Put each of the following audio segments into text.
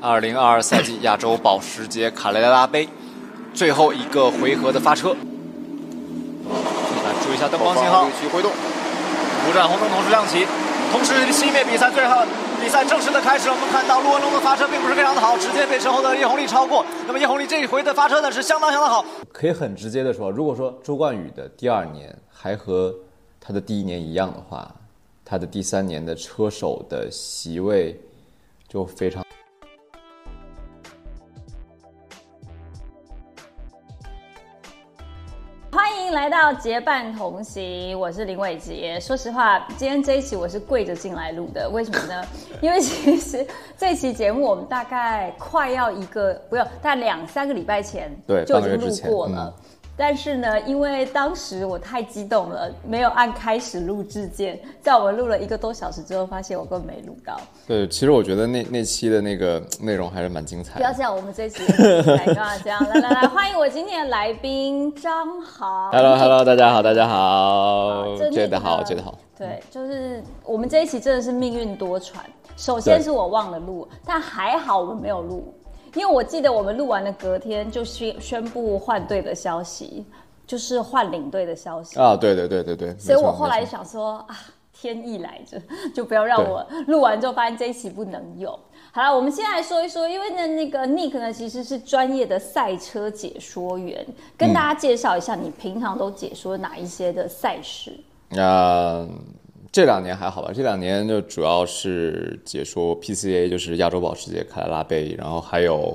二零二二赛季亚洲保时捷卡雷拉杯最后一个回合的发车。来注意一下灯光信号，去挥动，五盏红灯同时亮起，同时熄灭比赛最后比赛正式的开始。我们看到陆文龙的发车并不是非常的好，直接被身后的叶红丽超过。那么叶红丽这一回的发车呢是相当相当好。可以很直接的说，如果说周冠宇的第二年还和他的第一年一样的话，他的第三年的车手的席位就非常。来到结伴同行，我是林伟杰。说实话，今天这一期我是跪着进来录的，为什么呢？因为其实这期节目我们大概快要一个，不用，大概两三个礼拜前对就已经录过了。但是呢，因为当时我太激动了，没有按开始录制键，在我们录了一个多小时之后，发现我根本没录到。对，其实我觉得那那期的那个内容还是蛮精彩的。不要这样，我们这一期来干嘛这样？来来来，欢迎我今天的来宾张豪。Hello Hello，大家好，大家好这，觉得好，觉得好。对，就是我们这一期真的是命运多舛。首先是我忘了录，但还好我们没有录，因为我记得我们录完的隔天就宣宣布换队的消息，就是换领队的消息。啊，对对对对对。所以我后来想说啊，天意来着，就不要让我录完之后发现这一期不能有。好了，我们先来说一说，因为呢，那个 Nick 呢其实是专业的赛车解说员，跟大家介绍一下你平常都解说哪一些的赛事。啊、这两年还好吧？这两年就主要是解说 PCA，就是亚洲保时捷卡罗拉杯，然后还有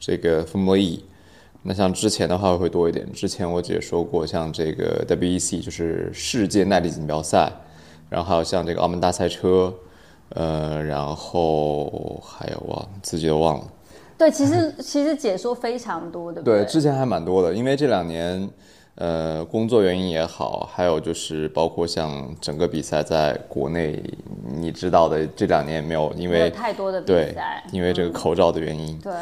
这个 Formula E。那像之前的话会多一点，之前我解说过像这个 WEC，就是世界耐力锦标赛，然后还有像这个澳门大赛车，呃，然后还有忘自己都忘了。对，其实其实解说非常多，对不对？对，之前还蛮多的，因为这两年，呃，工作原因也好，还有就是包括像整个比赛在国内，你知道的，这两年也没有，因为太多的比赛，，因为这个口罩的原因。对，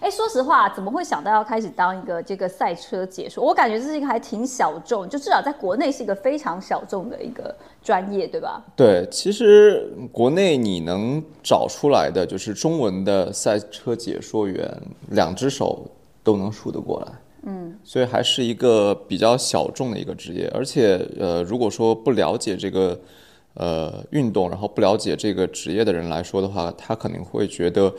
哎，说实话，怎么会想到要开始当一个这个赛车解说？我感觉这是一个还挺小众，就至少在国内是一个非常小众的一个专业，对吧？对，其实国内你能找出来的，就是中文的赛车解说员，两只手都能数得过来。嗯，所以还是一个比较小众的一个职业，而且呃，如果说不了解这个呃运动，然后不了解这个职业的人来说的话，他可能会觉得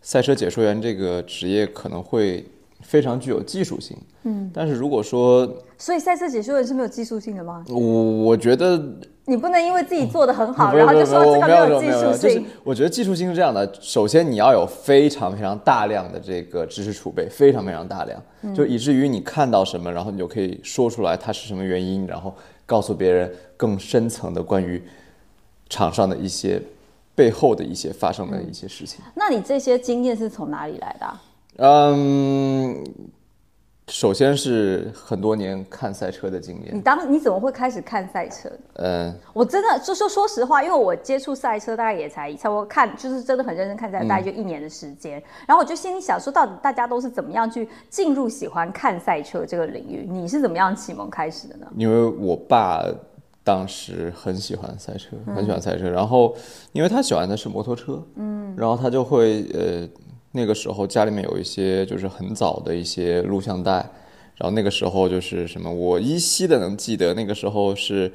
赛车解说员这个职业可能会非常具有技术性。嗯，但是如果说所以赛车解说员是没有技术性的吗？我我觉得你不能因为自己做的很好，然后就说这个有技没有没有没有，就是术性。我觉得技术性是这样的，首先你要有非常非常大量的这个知识储备，非常非常大量，嗯就以至于你看到什么，然后你就可以说出来它是什么原因，然后告诉别人更深层的关于场上的一些背后的一些发生的一些事情。那你这些经验是从哪里来的啊、嗯，首先是很多年看赛车的经验你，当你怎么会开始看赛车？嗯。我真的就说说实话，因为我接触赛车大概也才差不多看，就是真的很认真看赛车，大概就一年的时间。然后我就心里想说，到底大家都是怎么样去进入喜欢看赛车这个领域？你是怎么样启蒙开始的呢？因为我爸当时很喜欢赛车，很喜欢赛车，然后因为他喜欢的是摩托车，嗯，然后他就会呃那个时候家里面有一些就是很早的一些录像带。然后那个时候就是什么，我依稀的能记得那个时候是，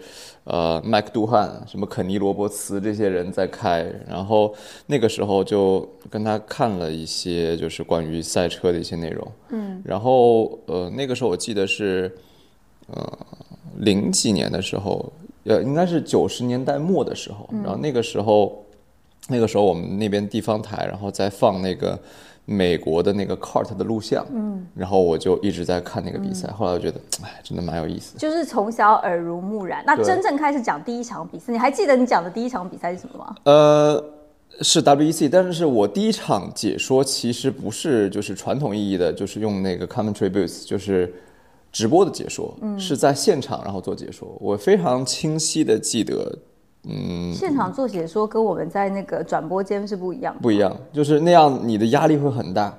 呃，麦克杜汉、什么肯尼罗伯茨这些人在开，然后那个时候就跟他看了一些就是关于赛车的一些内容，嗯，然后呃那个时候我记得是，呃零几年的时候，呃，应该是九十年代末的时候，然后那个时候，那个时候我们那边地方台，然后在放那个美国的那个 cart 的录像，嗯，然后我就一直在看那个比赛，后来我觉得，哎，真的蛮有意思的。就是从小耳濡目染。那真正开始讲第一场比赛，你还记得你讲的第一场比赛是什么吗？呃，是 WEC，但是我第一场解说其实不是就是传统意义的，就是用那个 commentary booth，就是直播的解说，嗯是在现场然后做解说。我非常清晰的记得，嗯，现场做解说跟我们在那个转播间是不一样的。不一样，就是那样，你的压力会很大，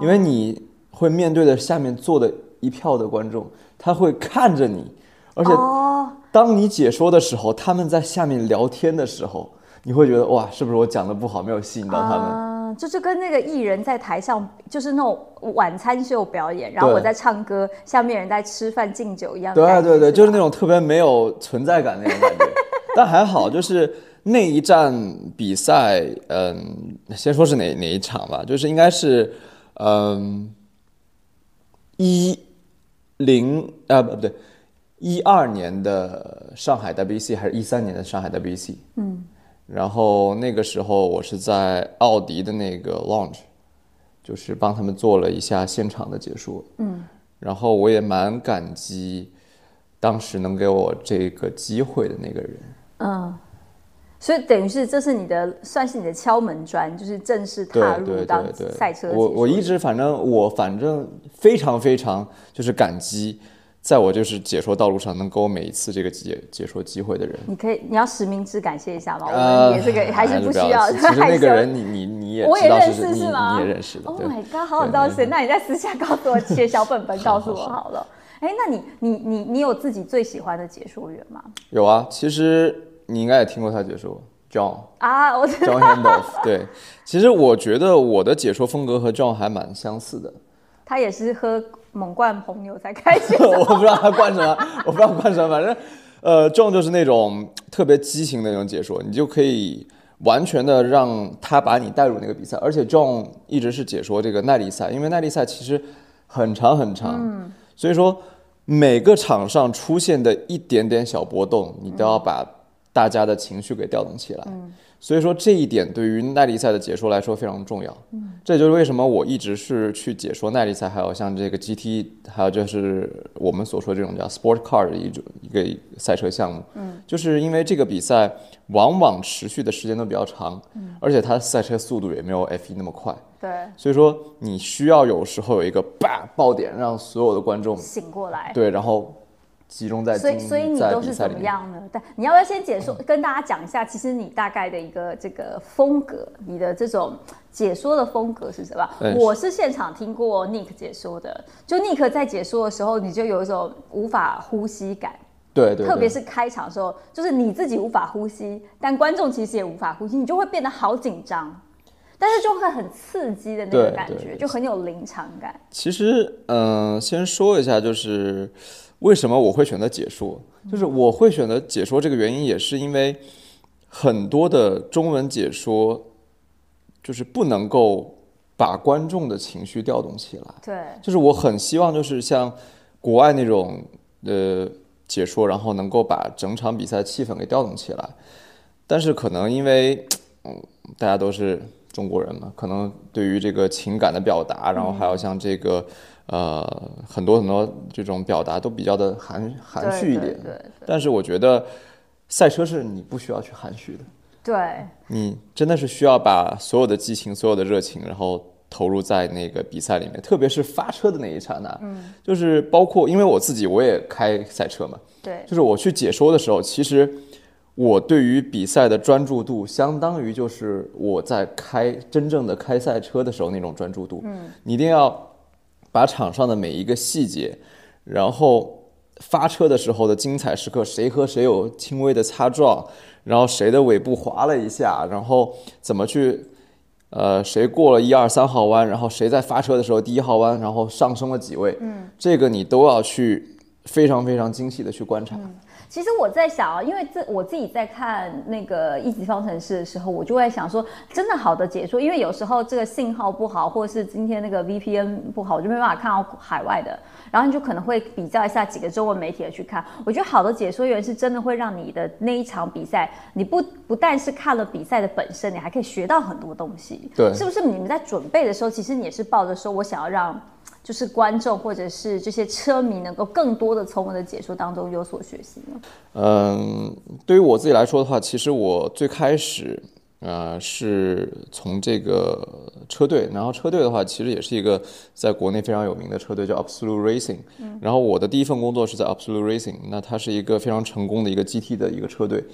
因为你会面对的下面坐的一票的观众，他会看着你，而且哦，当你解说的时候，他们在下面聊天的时候，你会觉得哇，是不是我讲的不好，没有吸引到他们？嗯，就是跟那个艺人在台上，就是那种晚餐秀表演，然后我在唱歌，下面人在吃饭敬酒一样。对对对，就是那种特别没有存在感那种感觉。但还好，就是那一站比赛，嗯，先说是哪哪一场吧，就是应该是，嗯，一零啊不不对，一二年的上海 WBC 还是一三年的上海 WBC？嗯，然后那个时候我是在奥迪的那个 launch，就是帮他们做了一下现场的解说。嗯，然后我也蛮感激当时能给我这个机会的那个人。嗯，所以等于是这是你的算是你的敲门砖，就是正式踏入当赛车我我一直反正我反正非常非常就是感激，在我就是解说道路上能给我每一次这个解解说机会的人。你可以你要实名制感谢一下吗？我呃们也这个还是不需要，其实那个人你你你也我也认识是吗？你也认识的，Oh my god，好想知道谁？那你在私下告诉我，写小本本 告诉我好了。哎，那你你你你有自己最喜欢的解说员吗？有啊，其实你应该也听过他解说 John 啊，我 John Handoff，对，其实我觉得我的解说风格和 John 还蛮相似的。他也是喝猛灌红牛才开始 我不知道他灌什么，我不知道灌什么，反正，呃，John 就是那种特别激情的那种解说，你就可以完全的让他把你带入那个比赛。而且 John 一直是解说这个耐力赛，因为耐力赛其实很长很长，所以说每个场上出现的一点点小波动，你都要把大家的情绪给调动起来。所以说这一点对于耐力赛的解说来说非常重要。嗯这就是为什么我一直是去解说耐力赛，还有像这个 GT，还有就是我们所说这种叫 Sport Car 的一种一个赛车项目。嗯，就是因为这个比赛往往持续的时间都比较长，而且它赛车速度也没有 F1 那么快，对所以说你需要有时候有一个叭爆点，让所有的观众醒过来。对，然后集中在所以，所以你都是怎么。样呢？但你要不要先解说，跟大家讲一下，其实你大概的一个这个风格，你的这种解说的风格是什么？对我是现场听过 Nick 解说的，就 Nick 在解说的时候，你就有一种无法呼吸感，对对对，特别是开场的时候，就是你自己无法呼吸，但观众其实也无法呼吸，你就会变得好紧张，但是就会很刺激的那个感觉，对对对就很有临场感。其实，嗯、先说一下，就是为什么我会选择解说，就是我会选择解说这个原因，也是因为很多的中文解说，就是不能够把观众的情绪调动起来。对，就是我很希望，就是像国外那种呃解说，然后能够把整场比赛气氛给调动起来。但是可能因为嗯，大家都是中国人嘛，可能对于这个情感的表达，然后还有像这个呃很多很多这种表达都比较的含含蓄一点。对对但是我觉得赛车是你不需要去含蓄的。对，你真的是需要把所有的激情、所有的热情，然后投入在那个比赛里面，特别是发车的那一刹那，嗯，就是包括因为我自己我也开赛车嘛，对。就是我去解说的时候，其实我对于比赛的专注度，相当于就是我在开真正的开赛车的时候那种专注度，嗯，你一定要把场上的每一个细节，然后发车的时候的精彩时刻，谁和谁有轻微的擦撞，然后谁的尾部滑了一下，然后怎么去，呃，谁过了一二三号弯，然后谁在发车的时候第一号弯，然后上升了几位，嗯，这个你都要去非常非常精细的去观察。其实我在想啊，因为这我自己在看那个一级方程式的时候，我就会想说，真的好的解说，因为有时候这个信号不好，或者是今天那个 VPN 不好，我就没办法看到海外的，然后你就可能会比较一下几个中文媒体的去看。我觉得好的解说员是真的会让你的那一场比赛，你不不但是看了比赛的本身，你还可以学到很多东西。对是不是你们在准备的时候，其实你也是抱着说我想要让。就是观众或者是这些车迷能够更多的从我的解说当中有所学习呢？嗯，对于我自己来说的话，其实我最开始，呃，是从这个车队，然后车队的话，其实也是一个在国内非常有名的车队，叫 Absolute Racing。然后我的第一份工作是在 Absolute Racing，那它是一个非常成功的一个 GT 的一个车队。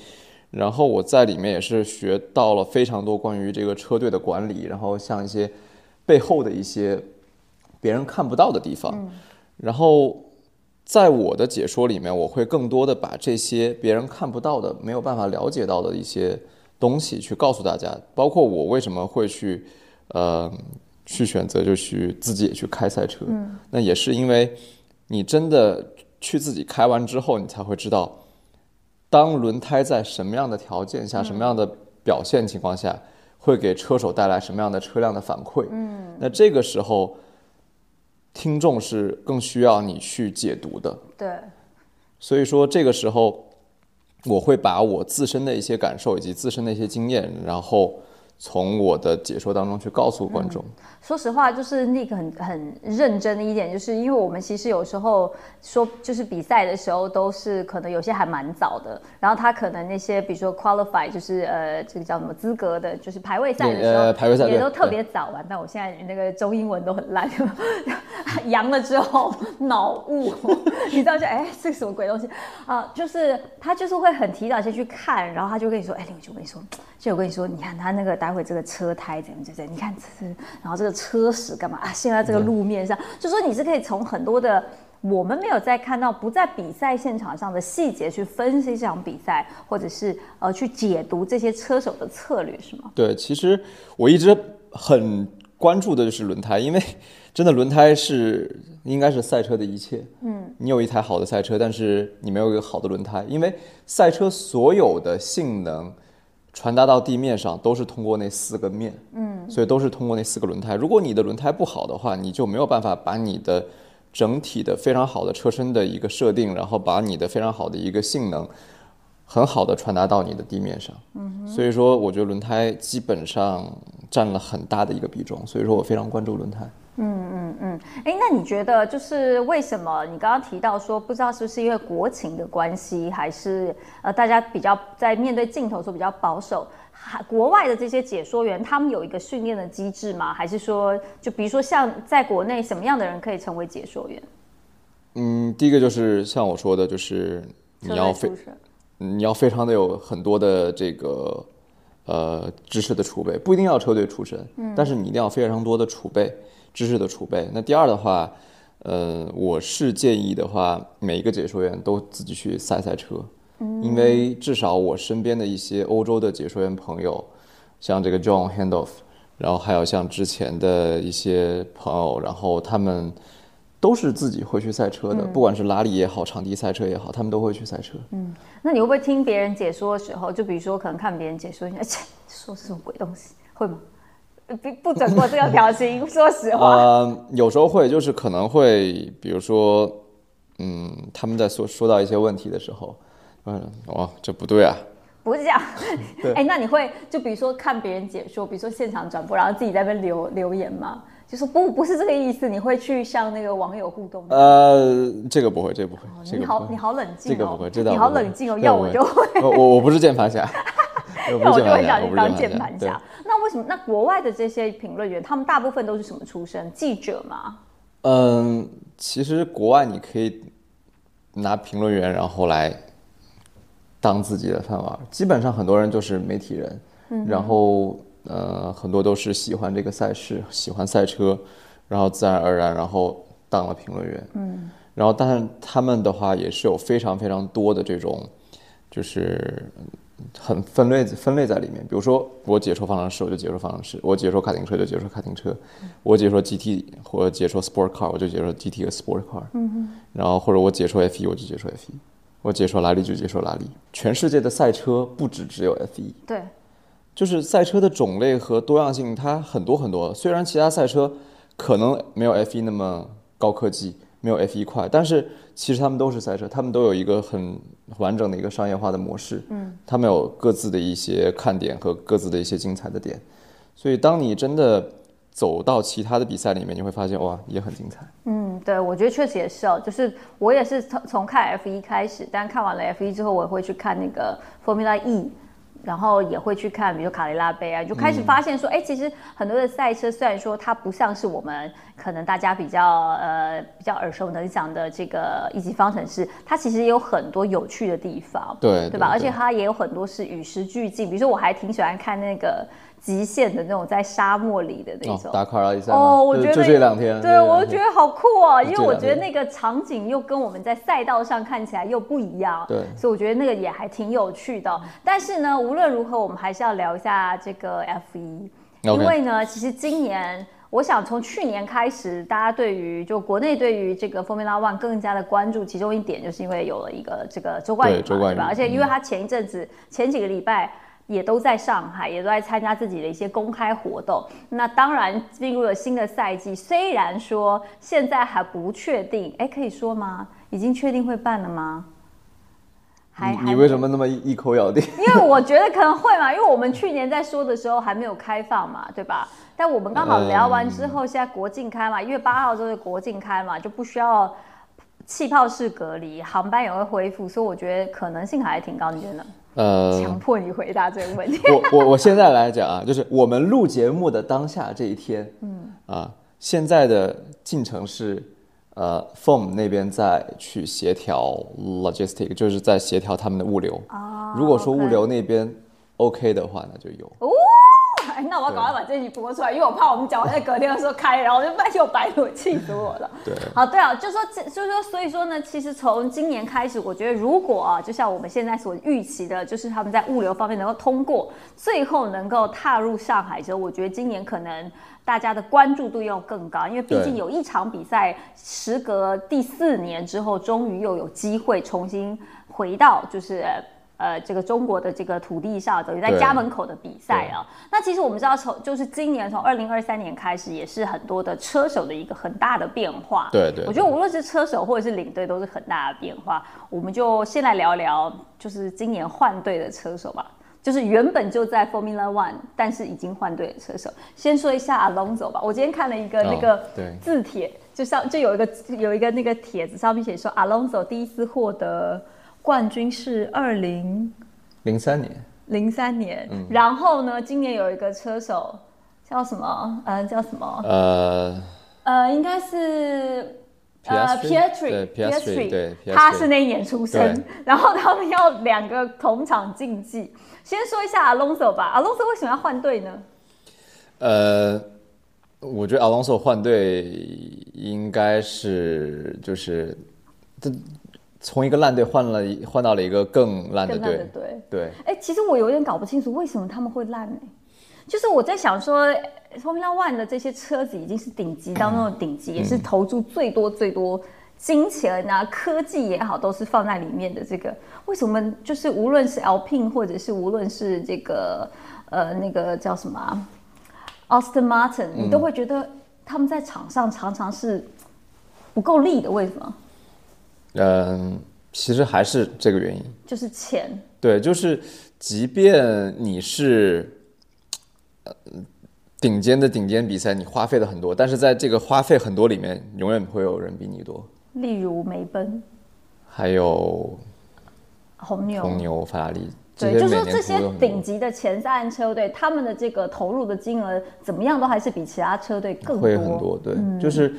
然后我在里面也是学到了非常多关于这个车队的管理，然后像一些背后的一些别人看不到的地方。然后在我的解说里面，我会更多的把这些别人看不到的、没有办法了解到的一些东西去告诉大家，包括我为什么会去呃，去选择就去自己也去开赛车。嗯，那也是因为你真的去自己开完之后，你才会知道，当轮胎在什么样的条件下、什么样的表现情况下，会给车手带来什么样的车辆的反馈。嗯，那这个时候，听众是更需要你去解读的。对，所以说这个时候，我会把我自身的一些感受以及自身的一些经验，然后从我的解说当中去告诉观众。说实话，就是 Nick 很很认真的一点，就是因为我们其实有时候说，就是比赛的时候都是可能有些还蛮早的，然后他可能那些比如说 qualify，就是呃这个叫什么资格的，就是排位赛的时候，呃排位赛也都特别早完。但我现在那个中英文都很烂，阳了之后脑雾，你知道就哎这是什么鬼东西啊？就是他就是会很提早先去看，然后他就跟你说，哎林伟就跟你说，就我跟你说，你看他那个待会这个车胎怎样怎样，你看然后这个车屎干嘛啊？现在这个路面上，就说你是可以从很多的我们没有在看到不在比赛现场上的细节去分析这场比赛，或者是呃去解读这些车手的策略，是吗？对，其实我一直很关注的就是轮胎，因为真的轮胎是应该是赛车的一切。嗯，你有一台好的赛车，但是你没有一个好的轮胎，因为赛车所有的性能传达到地面上都是通过那四个面。嗯，所以都是通过那四个轮胎。如果你的轮胎不好的话，你就没有办法把你的整体的非常好的车身的一个设定，然后把你的非常好的一个性能。很好的传达到你的地面上，嗯，所以说我觉得轮胎基本上占了很大的一个比重，所以说我非常关注轮胎。嗯嗯，哎，那你觉得就是为什么你刚刚提到说，不知道是不是因为国情的关系，还是呃大家比较在面对镜头的时候比较保守？还国外的这些解说员，他们有一个训练的机制吗？还是说，就比如说像在国内，什么样的人可以成为解说员？嗯，第一个就是像我说的，就是你要非你要非常的有很多的这个呃知识的储备，不一定要车队出身，嗯，但是你一定要非常多的储备知识的储备。那第二的话，呃，我是建议的话，每一个解说员都自己去赛赛车，嗯，因为至少我身边的一些欧洲的解说员朋友，像这个 John Handoff，然后还有像之前的一些朋友，然后他们。都是自己会去赛车的，不管是拉力也好，场地赛车也好，他们都会去赛车。嗯，那你会不会听别人解说的时候，就比如说可能看别人解说，哎，说是什么鬼东西，会吗？不不准过这个表情，说实话。呃，有时候会，就是可能会，比如说，嗯，他们在说说到一些问题的时候，嗯，哦，这不对啊。不是这样。哎，那你会就比如说看别人解说，比如说现场转播，然后自己在那边留留言吗？就说不不是这个意思，你会去向那个网友互动吗？呃，这个不会，这个不会。你好，你好冷静哦。这个不会，知道。你好冷静哦，要我就会。我我不是键盘侠，要我就会想你当键盘侠。那为什么？那国外的这些评论员，他们大部分都是什么出身？记者吗？嗯，其实国外你可以拿评论员，然后来当自己的饭碗。基本上很多人就是媒体人，嗯然后。呃，很多都是喜欢这个赛事，喜欢赛车，然后自然而然，然后当了评论员。嗯，然后，但是他们的话也是有非常非常多的这种，就是很分类分类在里面。比如说，我解说方程式，我就解说方程式；我解说卡丁车，就解说卡丁车；我解说 GT 或者解说 Sport Car，我就解说 GT 和 Sport Car。嗯哼。然后或者我解说 F1，我就解说 F1；我解说拉力就解说拉力。全世界的赛车不止只有 F1。对。就是赛车的种类和多样性，它很多很多。虽然其他赛车可能没有 F1 那么高科技，没有 F 一快，但是其实他们都是赛车，他们都有一个很完整的一个商业化的模式。嗯，他们有各自的一些看点和各自的一些精彩的点。所以，当你真的走到其他的比赛里面，你会发现哇，也很精彩。嗯，对，我觉得确实也是哦。就是我也是从从看 F 一开始，但看完了 F 一之后，我会去看那个 Formula E。然后也会去看，比如卡雷拉杯啊，就开始发现说，哎，其实很多的赛车虽然说它不像是我们可能大家比较呃比较耳熟能详的这个一级方程式，它其实也有很多有趣的地方，对对吧？而且它也有很多是与时俱进，比如说我还挺喜欢看那个。极限的那种在沙漠里的那种，达喀尔赛哦，我觉得就这两天，对我觉得好酷哦，因为我觉得那个场景又跟我们在赛道上看起来又不一样，对，所以我觉得那个也还挺有趣的。但是呢，无论如何，我们还是要聊一下这个 F 一，因为呢，其实今年。我想从去年开始，大家对于就国内对于这个 Formula One 更加的关注，其中一点就是因为有了一个这个周冠宇嘛，对吧？而且因为嗯。他前一阵子、前几个礼拜也都在上海，也都在参加自己的一些公开活动。那当然进入了新的赛季，虽然说现在还不确定，哎，可以说吗？已经确定会办了吗？还还你你为什么那么一一口咬定？因为我觉得可能会嘛，因为我们去年在说的时候还没有开放嘛，对吧？但我们刚好聊完之后，现在国境开嘛，一月八号就是国境开嘛，就不需要气泡式隔离，航班也会恢复，所以我觉得可能性还是挺高。你觉得呢？呃，强迫你回答这个问题。我我我现在来讲啊，就是我们录节目的当下这一天，嗯啊，现在的进程是，呃，Form 那边在去协调 logistic，就是在协调他们的物流。啊如果说物流那边 OK 的话，那就有。哦，哎那我要赶快把这集播出来，因为我怕我们讲完在隔天的时候开，然后就半 又白录，气死我了。对，好，对啊，就说这，就说，所以说呢，其实从今年开始，我觉得如果啊，就像我们现在所预期的，就是他们在物流方面能够通过，最后能够踏入上海之后，我觉得今年可能大家的关注度要更高，因为毕竟有一场比赛，时隔第四年之后，终于又有机会重新回到就是。呃，这个中国的这个土地上，等于在家门口的比赛啊。那其实我们知道，从就是今年从二零二三年开始，也是很多的车手的一个很大的变化。对对我觉得无论是车手或者是领队，都是很大的变化。我们就先来聊聊，就是今年换队的车手吧。就是原本就在 Formula One，但是已经换队的车手。先说一下 Alonso 吧。我今天看了一个那个字帖，就上就有一个有一个那个帖子上面写说，Alonso 第一次获得冠军是二零零三年，零三年，嗯然后呢，今年有一个车手叫什么？呃，叫什么？呃，呃，应该是。呃对他是那一年出生，然后他们要两个同场竞技。先说一下 Alonso 吧，Alonso 为什么要换队呢？呃，我觉得 Alonso 换队应该是就是这从一个烂队换了一换到了一个更烂的队，对。对，哎，其实我有点搞不清楚为什么他们会烂呢、就是我在想说，Formula One 的这些车子已经是顶级当中的顶级，也是投注最多最多金钱啊、科技也好，都是放在里面的。这个为什么就是无论是 Alpine 或者是无论是这个呃那个叫什么啊 Austin Martin，你都会觉得他们在场上常常是不够力的？为什么？嗯、其实还是这个原因。就是钱。对，就是即便你是呃顶尖的顶尖比赛，你花费了很多，但是在这个花费很多里面，永远会有人比你多。例如梅奔、还有红牛、红牛、法拉利，对，就是这些每说这些顶级的前三车队，他们的这个投入的金额怎么样，都还是比其他车队更多。会很多，对，就是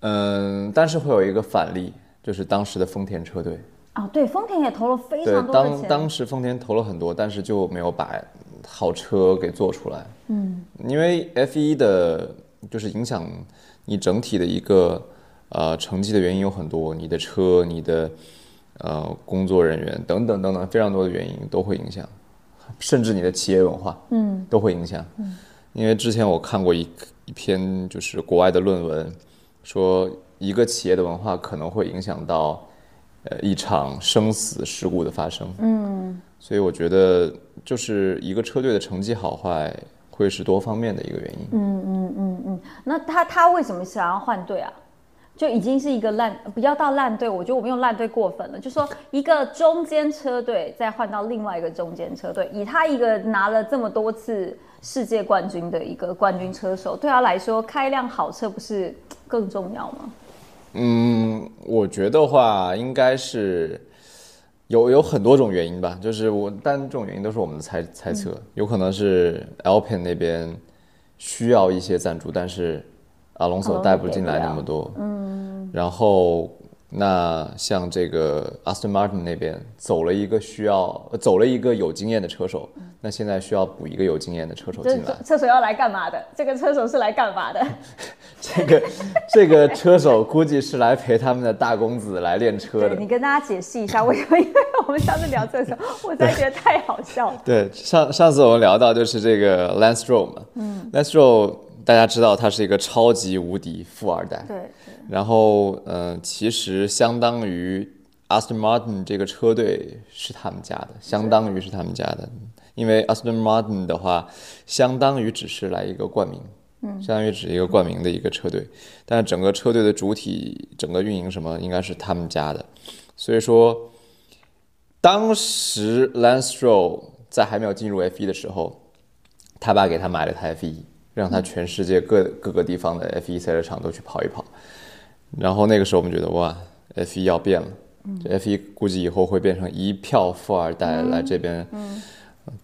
嗯，但是会有一个反例，就是当时的丰田车队，啊，对，丰田也投了非常，多的钱。当当时丰田投了很多，但是就没有把好车给做出来。嗯，因为 F 一的，就是影响你整体的一个呃成绩的原因有很多，你的车、你的呃工作人员等等等等非常多的原因都会影响，甚至你的企业文化，嗯，都会影响。嗯，因为之前我看过一一篇就是国外的论文，说一个企业的文化可能会影响到。呃，一场生死事故的发生。嗯，所以我觉得就是一个车队的成绩好坏会是多方面的一个原因。嗯嗯嗯嗯，那他他为什么想要换队啊？就已经是一个烂，不要到烂队，我觉得我们用烂队过分了。就说一个中间车队再换到另外一个中间车队，以他一个拿了这么多次世界冠军的一个冠军车手，对他来说开一辆好车不是更重要吗？嗯，我觉得话应该是有有很多种原因吧，就是我，但这种原因都是我们的猜猜测，有可能是 Alpine 那边需要一些赞助，但是 Alonso 带不进来那么多。嗯，然后那像这个 Aston Martin 那边走了一个需要呃走了一个有经验的车手，那现在需要补一个有经验的车手进来。车手要来干嘛的？这个车手是来干嘛的？这个这个车手估计是来陪他们的大公子来练车的对。你跟大家解释一下为什么？因为我们上次聊这个时候，我真的觉得太好笑了。对，上上次我们聊到就是这个 Lance Stroll 嘛，嗯，Lance Stroll 大家知道他是一个超级无敌富二代，对，然后嗯、呃其实相当于 Aston Martin 这个车队是他们家的，相当于是他们家的，因为 Aston Martin 的话，相当于只是来一个冠名，嗯，相当于只是一个冠名的一个车队，但是整个车队的主体、整个运营什么应该是他们家的，所以说。当时 Lance Stroll 在还没有进入 F1 的时候，他爸给他买了台 F1，让他全世界各各个地方的 F1 赛车场都去跑一跑。然后那个时候我们觉得哇，F1 要变了，这 F1 估计以后会变成一票富二代来这边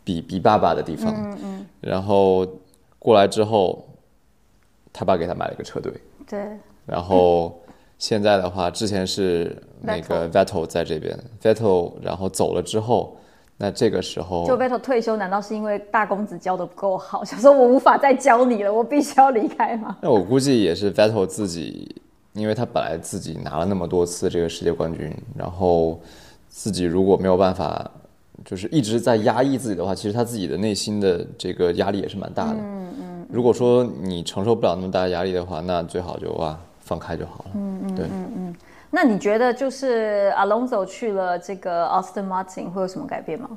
比比爸爸的地方。然后过来之后，他爸给他买了一个车队，对，然后现在的话，之前是那个 Vettel 在这边，Vettel 然后走了之后，那这个时候就 Vettel 退休，难道是因为大公子教的不够好，想说我无法再教你了，我必须要离开吗？那我估计也是 Vettel 自己，因为他本来自己拿了那么多次这个世界冠军，然后自己如果没有办法，就是一直在压抑自己的话，其实他自己的内心的这个压力也是蛮大的。嗯嗯。如果说你承受不了那么大的压力的话，那最好就哇放开就好了。嗯嗯。对。那你觉得就是 Alonso 去了这个 Austin Martin 会有什么改变吗？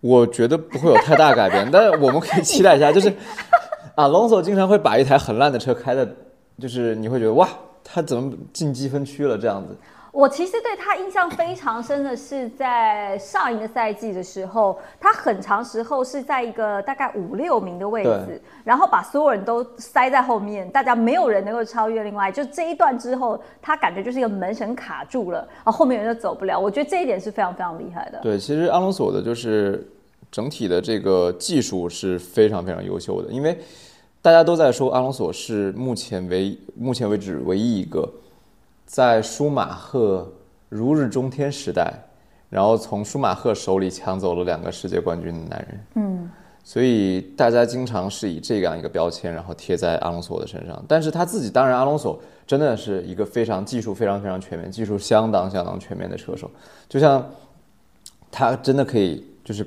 我觉得不会有太大改变，但是我们可以期待一下，就是啊，Alonso 经常会把一台很烂的车开的，就是你会觉得哇，他怎么进积分区了这样子。我其实对他印象非常深的是，在上一个赛季的时候，他很长时候是在一个大概五六名的位置，然后把所有人都塞在后面，大家没有人能够超越。另外，就这一段之后，他感觉就是一个门神卡住了，然后后面人就走不了。我觉得这一点是非常非常厉害的。对，其实阿隆索的就是整体的这个技术是非常非常优秀的，因为大家都在说阿隆索是目前为目前为止唯一一个在舒马赫如日中天时代，然后从舒马赫手里抢走了两个世界冠军的男人。嗯，所以大家经常是以这样一个标签，然后贴在阿隆索的身上。但是他自己，当然阿隆索真的是一个非常技术非常非常全面、技术相当相当全面的车手，就像。他真的可以就是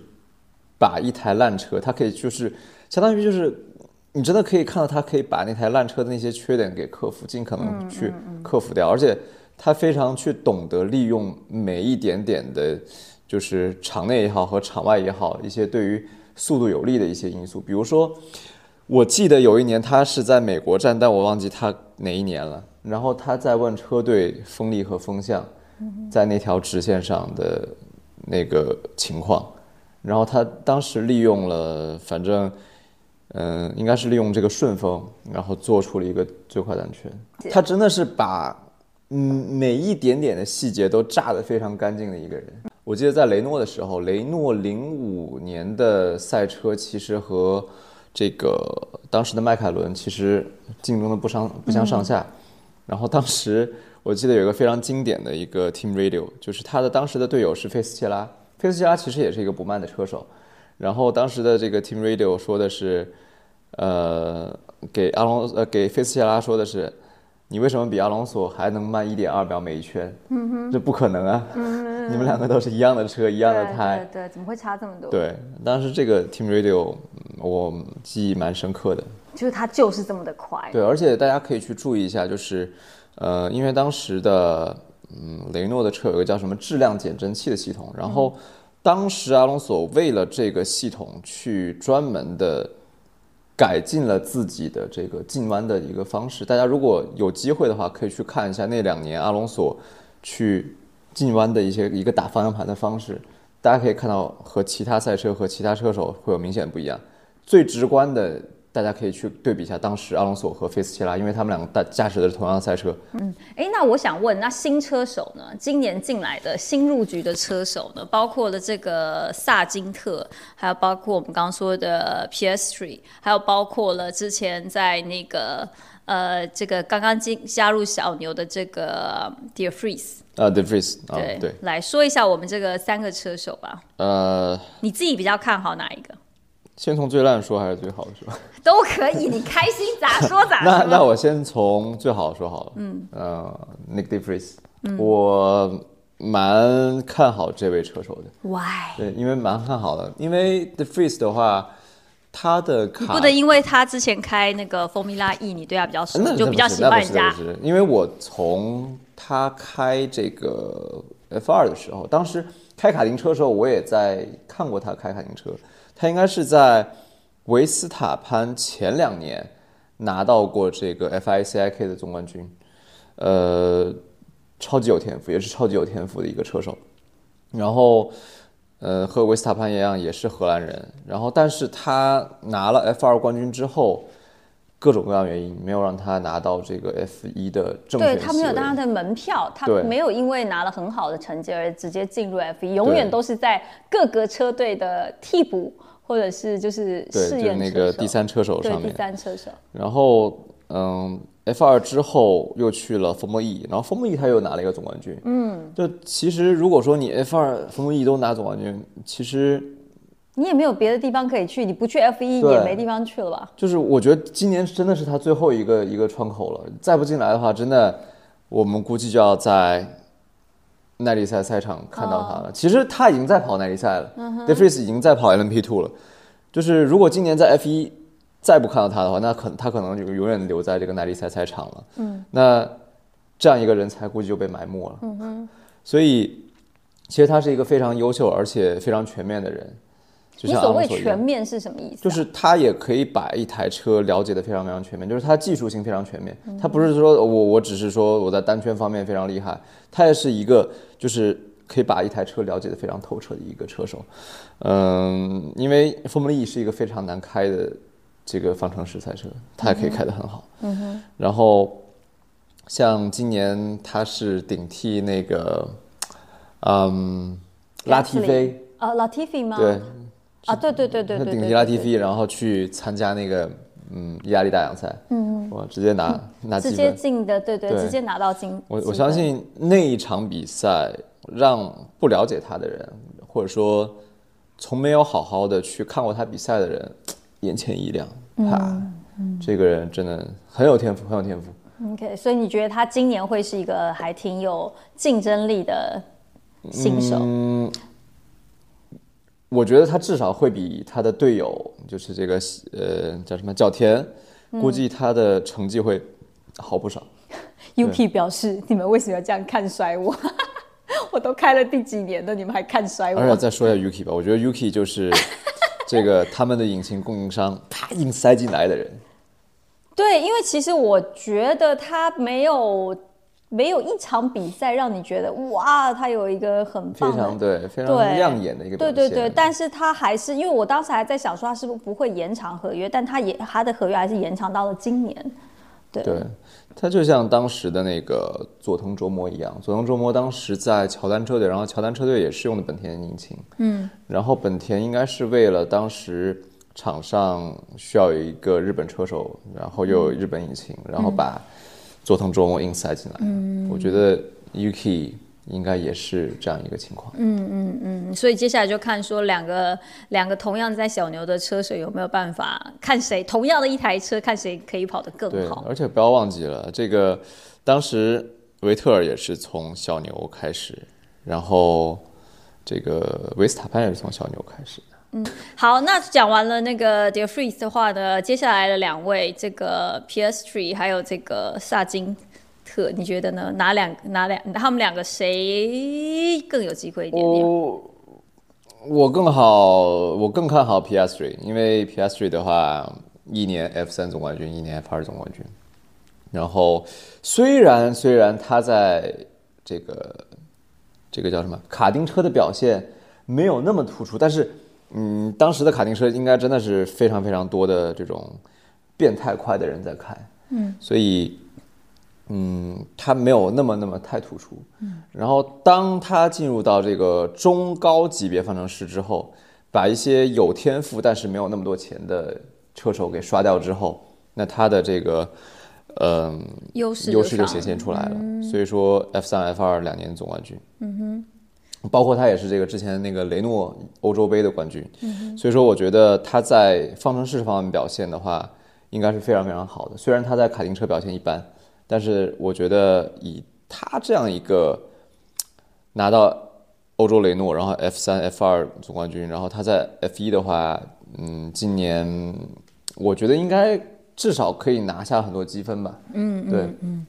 把一台烂车，他可以就是相当于就是你真的可以看到他可以把那台烂车的那些缺点给克服，尽可能去克服掉，而且他非常去懂得利用每一点点的，就是场内也好和场外也好一些对于速度有利的一些因素，比如说。我记得有一年他是在美国站，但我忘记他哪一年了。然后他在问车队风力和风向，在那条直线上的那个情况。然后他当时利用了，反正，嗯、应该是利用这个顺风，然后做出了一个最快单圈。他真的是把嗯每一点点的细节都炸得非常干净的一个人。我记得在雷诺的时候，雷诺零五年的赛车其实和这个当时的迈凯伦其实竞争的不相不相上下。然后当时我记得有一个非常经典的一个 team radio，就是他的当时的队友是费斯切拉，费斯切拉其实也是一个不慢的车手。然后当时的这个 team radio 说的是，呃，给阿隆呃给菲斯切拉说的是，你为什么比阿隆索还能慢一点二秒每一圈？嗯哼，这不可能啊！你们两个都是一样的车，一样的胎。对怎么会差这么多？，对，当时这个 Team Radio 嗯我记忆蛮深刻的。就是它就是这么的快。对，而且大家可以去注意一下，就是呃，因为当时的嗯雷诺的车有一个叫什么质量减震器的系统，然后当时阿隆索为了这个系统去专门的改进了自己的这个进弯的一个方式。大家如果有机会的话，可以去看一下那两年阿隆索去进弯的一些一个打方向盘的方式，大家可以看到和其他赛车和其他车手会有明显不一样。最直观的，大家可以去对比一下当时阿隆索和费斯切拉，因为他们两个大驾驶的是同样的赛车。嗯哎，那我想问，那新车手呢？今年进来的新入局的车手呢，包括了这个萨金特，还有包括我们刚刚说的 PS3，还有包括了之前在那个呃这个刚刚进加入小牛的这个 Dear Freeze，啊 d e v r i s 啊，对，对，来说一下我们这个三个车手吧。呃，你自己比较看好哪一个？先从最烂说还是最好的说？都可以，你开心咋说咋说。那那我先从最好的说好了。嗯，呃，Nick De Vries，、我蛮看好这位车手的。Why？对，因为蛮看好的，因为 De Vries 的话，他的卡不能因为他之前开那个 Formula E，你对他比较熟，那就比较喜欢人家因为我从他开这个 F 二的时候，当时开卡丁车的时候，我也在看过他开卡丁车。他应该是在维斯塔潘前两年拿到过这个 FICIK 的总冠军，呃，超级有天赋，也是超级有天赋的一个车手。然后，呃，和维斯塔潘一样，也是荷兰人。然后，但是他拿了 F 二冠军之后，各种各样原因没有让他拿到这个 F 一的正选对他没有当他的门票，他没有因为拿了很好的成绩而直接进入 F 一永远都是在各个车队的替补或者是就是对，试就是验车手那个第三车手对第上面。三车手，然后，嗯，F 二之后又去了 Formula E，然后 Formula E 他又拿了一个总冠军。嗯，就其实如果说你 F 二、Formula E 都拿总冠军，其实你也没有别的地方可以去，你不去 F 1你也没地方去了吧？就是我觉得今年真的是他最后一个一个窗口了，再不进来的话，真的我们估计就要在耐力赛赛场看到他了。其实他已经在跑耐力赛了 d e f r i s 已经在跑 LMP Two 了。就是如果今年在 F 一再不看到他的话，那可他可能就永远留在这个耐力赛赛场了。嗯，那这样一个人才估计就被埋没了。嗯哼，所以其实他是一个非常优秀而且非常全面的人。就像你所谓全面是什么意思啊、就是他也可以把一台车了解的非常非常全面，就是他技术性非常全面。他不是说我我只是说我在单圈方面非常厉害，他也是一个就是可以把一台车了解的非常透彻的一个车手。嗯，因为 Formula E 是一个非常难开的这个方程式赛车，他也可以开得很好。嗯哼。然后像今年他是顶替那个嗯拉提菲，呃，Latifi 吗？对。啊，对对对对他顶替拉蒂对菲，然后去参加那个嗯意大利大奖赛，嗯，我直接拿拿直接。进的，对对，直接拿到金。我我相信那一场比赛让不了解他的人，或者说从没有好好的去看过他比赛的人，眼前一亮，啪，这个人真的很有天赋，很有天赋。OK，所以你觉得他今年会是一个还挺有竞争力的新手？嗯，我觉得他至少会比他的队友，就是这个呃叫什么角田，嗯估计他的成绩会好不少。Yuki 表示：“你们为什么要这样看衰我？我都开了第几年了，你们还看衰而且我？再说一下 Yuki 吧，我觉得 Yuki 就是 这个他们的引擎供应商啪硬塞进来的人。对，因为其实我觉得他没有没有一场比赛让你觉得哇，他有一个很非棒非常对，非常亮眼的一个。对对对，但是他还是因为我当时还在想说他是不是不会延长合约，但他也他的合约还是延长到了今年。对。对，他就像当时的那个佐藤琢磨一样，佐藤琢磨当时在乔丹车队，然后乔丹车队也是用的本田引擎，嗯，然后本田应该是为了当时场上需要有一个日本车手，然后又有日本引擎，然后把佐藤琢磨硬塞进来，嗯，我觉得 Yuki 应该也是这样一个情况，嗯嗯嗯，所以接下来就看说两个两个同样在小牛的车手有没有办法，看谁同样的一台车，看谁可以跑得更对，好。而且不要忘记了，这个当时维特尔也是从小牛开始，然后这个维斯塔潘也是从小牛开始的。好，那讲完了那个 Dear Freeze 的话呢，接下来的两位，这个 PS3 还有这个萨金特，你觉得呢？哪两哪两他们两个谁更有机会一点点？我我更好，我更看好 PS3，因为 PS3 的话，一年 F 三总冠军，一年 F 二总冠军。然后虽然虽然他在这个这个叫什么卡丁车的表现没有那么突出，但是嗯，当时的卡丁车应该真的是非常非常多的这种变态快的人在开，嗯，所以嗯，他没有那么那么太突出。嗯，然后当他进入到这个中高级别方程式之后，把一些有天赋但是没有那么多钱的车手给刷掉之后，那他的这个嗯、优势优势就显现出来了。所以说 F 三 F 二两年总冠军。嗯哼，包括他也是这个之前那个雷诺欧洲杯的冠军，所以说我觉得他在方程式方面表现的话，应该是非常非常好的。虽然他在卡丁车表现一般，但是我觉得以他这样一个拿到欧洲雷诺，然后 F 三、F 二总冠军，然后他在 F 一的话，嗯，今年我觉得应该至少可以拿下很多积分吧。嗯，对。嗯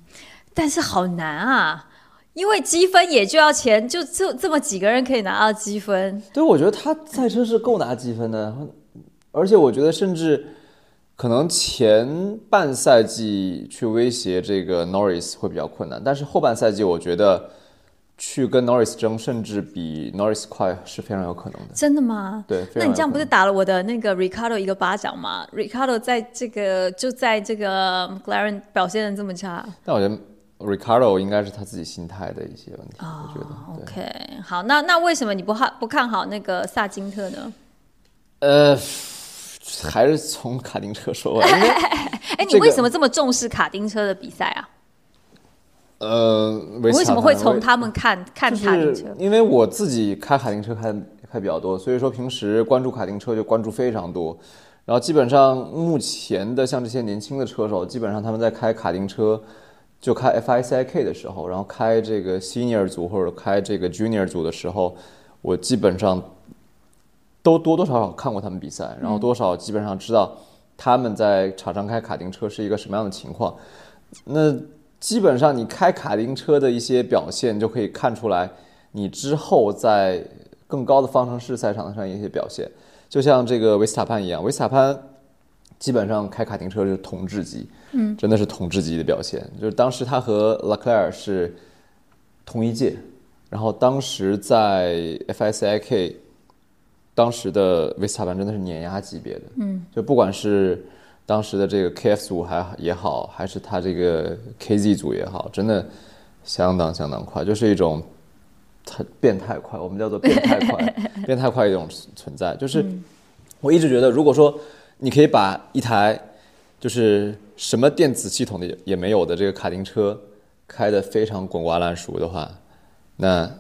但是好难啊，因为积分也就要钱，就就这么几个人可以拿到积分。对，我觉得他赛车是够拿积分的，而且我觉得甚至可能前半赛季去威胁这个 Norris 会比较困难，但是后半赛季我觉得去跟 Norris 争，甚至比 Norris 快是非常有可能的。真的吗？对，那你这样不是打了我的那个 Ricardo 一个巴掌吗？Ricardo 在这个就在这个 McLaren 表现的这么差，但我觉得 Ricardo 应该是他自己心态的一些问题，我觉得。OK，好，那那为什么你不看不看好那个萨金特呢？呃，还是从卡丁车说吧。哎，你这个为什么这么重视卡丁车的比赛啊？呃，为什么会从他？们看看卡丁车？因为我自己开卡丁车开开比较多，所以说平时关注卡丁车就关注非常多。然后基本上目前的像这些年轻的车手，基本上他们在开卡丁车，就开 FICIK 的时候，然后开这个 Senior 组或者开这个 Junior 组的时候，我基本上都多多少少看过他们比赛，然后多少基本上知道他们在场上开卡丁车是一个什么样的情况。那基本上你开卡丁车的一些表现，就可以看出来你之后在更高的方程式赛场上一些表现。就像这个维斯塔潘一样，维斯塔潘基本上开卡丁车就是统治级，嗯，真的是统治级的表现。就是当时他和拉克莱尔是同一届，然后当时在 FICIK，当时的维斯塔潘真的是碾压级别的，嗯，就不管是当时的这个 KF 组还也好，还是他这个 KZ 组也好，真的相当相当快，就是一种他变态快，我们叫做变态快，变态快一种存在。就是我一直觉得，如果说你可以把一台就是什么电子系统的也也没有的这个卡丁车开得非常滚瓜烂熟的话，那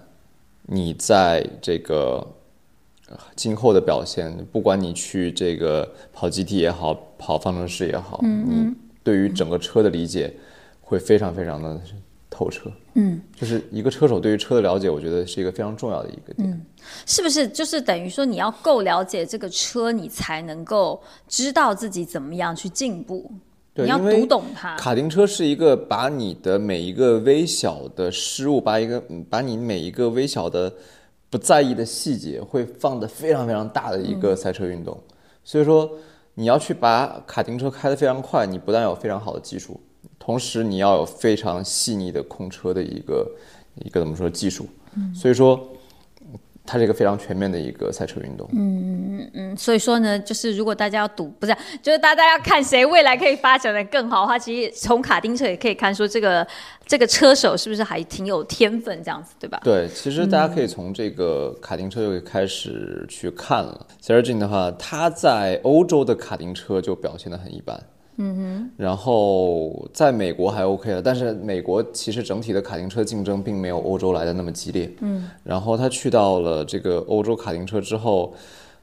你在这个呃今后的表现，不管你去这个跑 GT 也好，跑方程式也好，你对于整个车的理解会非常非常的透彻。嗯，就是一个车手对于车的了解，我觉得是一个非常重要的一个点。是不是就是等于说你要够了解这个车，你才能够知道自己怎么样去进步？你要读懂它。卡丁车是一个把你的每一个微小的失误，把一个嗯把你每一个微小的不在意的细节，会放得非常非常大的一个赛车运动。所以说，你要去把卡丁车开得非常快，你不但有非常好的技术，同时你要有非常细腻的控车的一个一个怎么说技术。所以说，它是一个非常全面的一个赛车运动。嗯嗯嗯，所以说呢，就是如果大家要赌，不是，就是大家要看谁未来可以发展的更好的话，其实从卡丁车也可以看出这个这个车手是不是还挺有天分这样子，对吧？对，其实大家可以从这个卡丁车就开始去看了。Sergin 的话，他在欧洲的卡丁车就表现的很一般。嗯哼。然后在美国还 OK 了，但是美国其实整体的卡丁车竞争并没有欧洲来的那么激烈。嗯。然后他去到了这个欧洲卡丁车之后，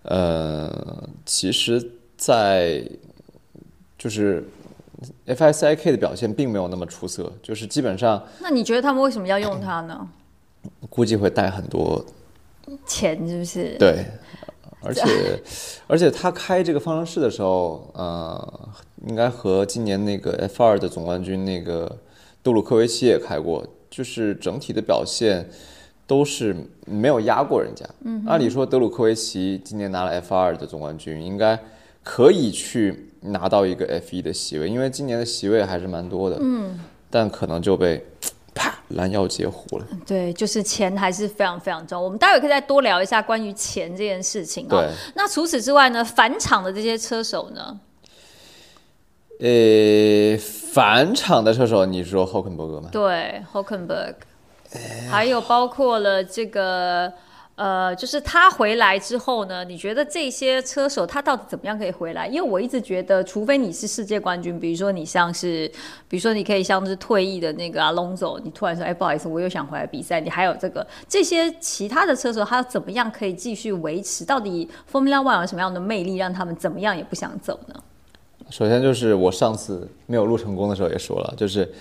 呃，其实，在就是 FICIK 的表现并没有那么出色，就是基本上那你觉得他们为什么要用它呢？估计会带很多钱是不是？对，而且 而且他开这个方程式的时候，呃，应该和今年那个 F 二的总冠军那个杜鲁科维奇也开过，就是整体的表现都是没有压过人家。嗯，按理说德鲁科维奇今年拿了 F 二的总冠军，应该可以去拿到一个 F 一的席位，因为今年的席位还是蛮多的。嗯，但可能就被啪拦腰截胡了。对，就是钱还是非常非常重要。我们待会可以再多聊一下关于钱这件事情哦对。那除此之外呢，返场的这些车手呢？呃，返场的车手，你说 hokenberg 吗？对 h o k e n b e r g 还有包括了这个呃，就是他回来之后呢，你觉得这些车手他到底怎么样可以回来？因为我一直觉得，除非你是世界冠军，比如说你像是，比如说你可以像是退役的那个阿隆佐，你突然说，哎，不好意思，我又想回来比赛，你还有这个这些其他的车手，他怎么样可以继续维持？到底 Formula One 有什么样的魅力，让他们怎么样也不想走呢？首先就是我上次没有录成功的时候也说了，就是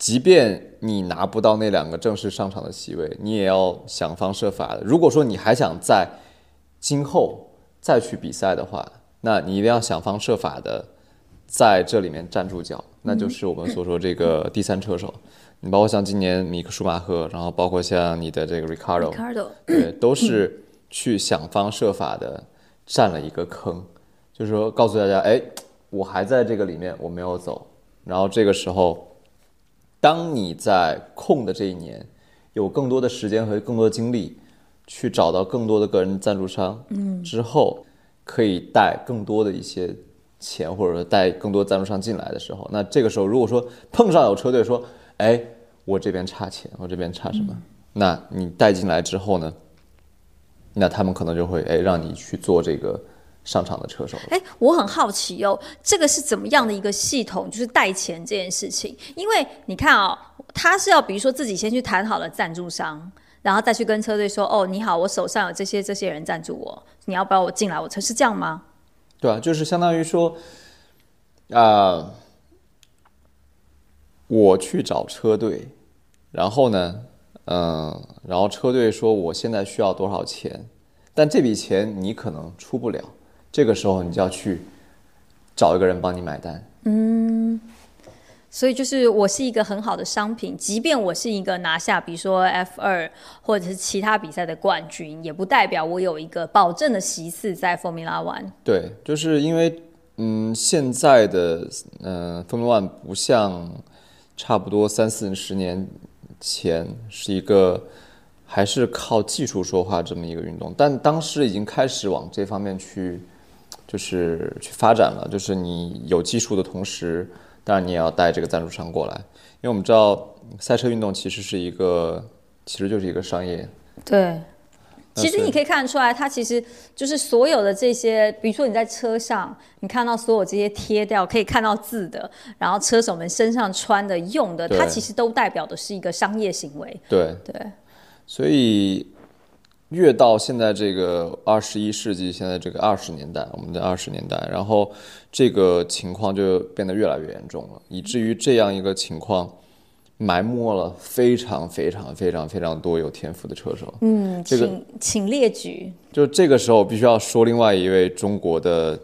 即便你拿不到那两个正式上场的席位，你也要想方设法的。如果说你还想在今后再去比赛的话，那你一定要想方设法的在这里面站住脚，那就是我们所说这个第三车手。你包括像今年米克舒马赫，然后包括像你的这个 Ricardo，Ricardo 对，都是去想方设法的占了一个坑，就是说告诉大家，哎，我还在这个里面，我没有走。然后这个时候，当你在空的这一年，有更多的时间和更多的精力去找到更多的个人赞助商，嗯，之后可以带更多的一些钱，或者说带更多赞助商进来的时候，那这个时候如果说碰上有车队说，哎，我这边差钱，我这边差什么，那你带进来之后呢？那他们可能就会哎让你去做这个上场的车手。哎，我很好奇哦，这个是怎么样的一个系统？就是带钱这件事情，因为你看哦，他是要比如说自己先去谈好了赞助商，然后再去跟车队说，哦，你好，我手上有这些这些人赞助我，你要不要我进来我车？是这样吗？对啊，就是相当于说，啊、我去找车队，然后呢，嗯、然后车队说我现在需要多少钱，但这笔钱你可能出不了，这个时候你就要去找一个人帮你买单。嗯所以就是我是一个很好的商品，即便我是一个拿下，比如说 F 二或者是其他比赛的冠军，也不代表我有一个保证的席次在 Formula One。对，就是因为嗯，现在的嗯、呃、Formula One 不像差不多三四十年前是一个还是靠技术说话这么一个运动，但当时已经开始往这方面去就是去发展了，就是你有技术的同时，当然你也要带这个赞助商过来，因为我们知道赛车运动其实是一个其实就是一个商业。对，其实你可以看得出来，它其实就是所有的这些，比如说你在车上，你看到所有这些贴掉可以看到字的，然后车手们身上穿的、用的，它其实都代表的是一个商业行为。对。对，所以越到现在这个二十一世纪，现在这个二十年代，我们的二十年代，然后这个情况就变得越来越严重了，以至于这样一个情况埋没了非常非常非常非常多有天赋的车手。嗯，这个请请列举。就这个时候，必须要说另外一位中国的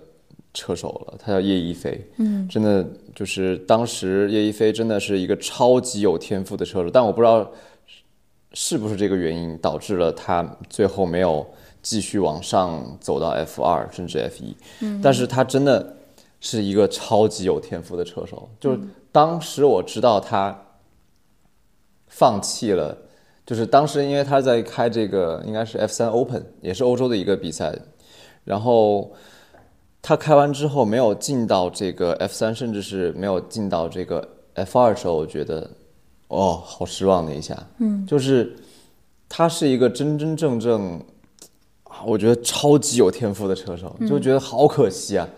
车手了，他叫叶一飞。嗯，真的就是当时叶一飞真的是一个超级有天赋的车手，但我不知道是不是这个原因导致了他最后没有继续往上走到 F 二甚至 F 一。嗯，但是他真的是一个超级有天赋的车手，就是当时我知道他放弃了。就是当时因为他在开这个应该是 F 三 Open，也是欧洲的一个比赛，然后他开完之后没有进到这个 F 三，甚至是没有进到这个 F 二的时候，我觉得哦，好失望的一下。嗯，就是他是一个真真正正，啊我觉得超级有天赋的车手，就觉得好可惜啊。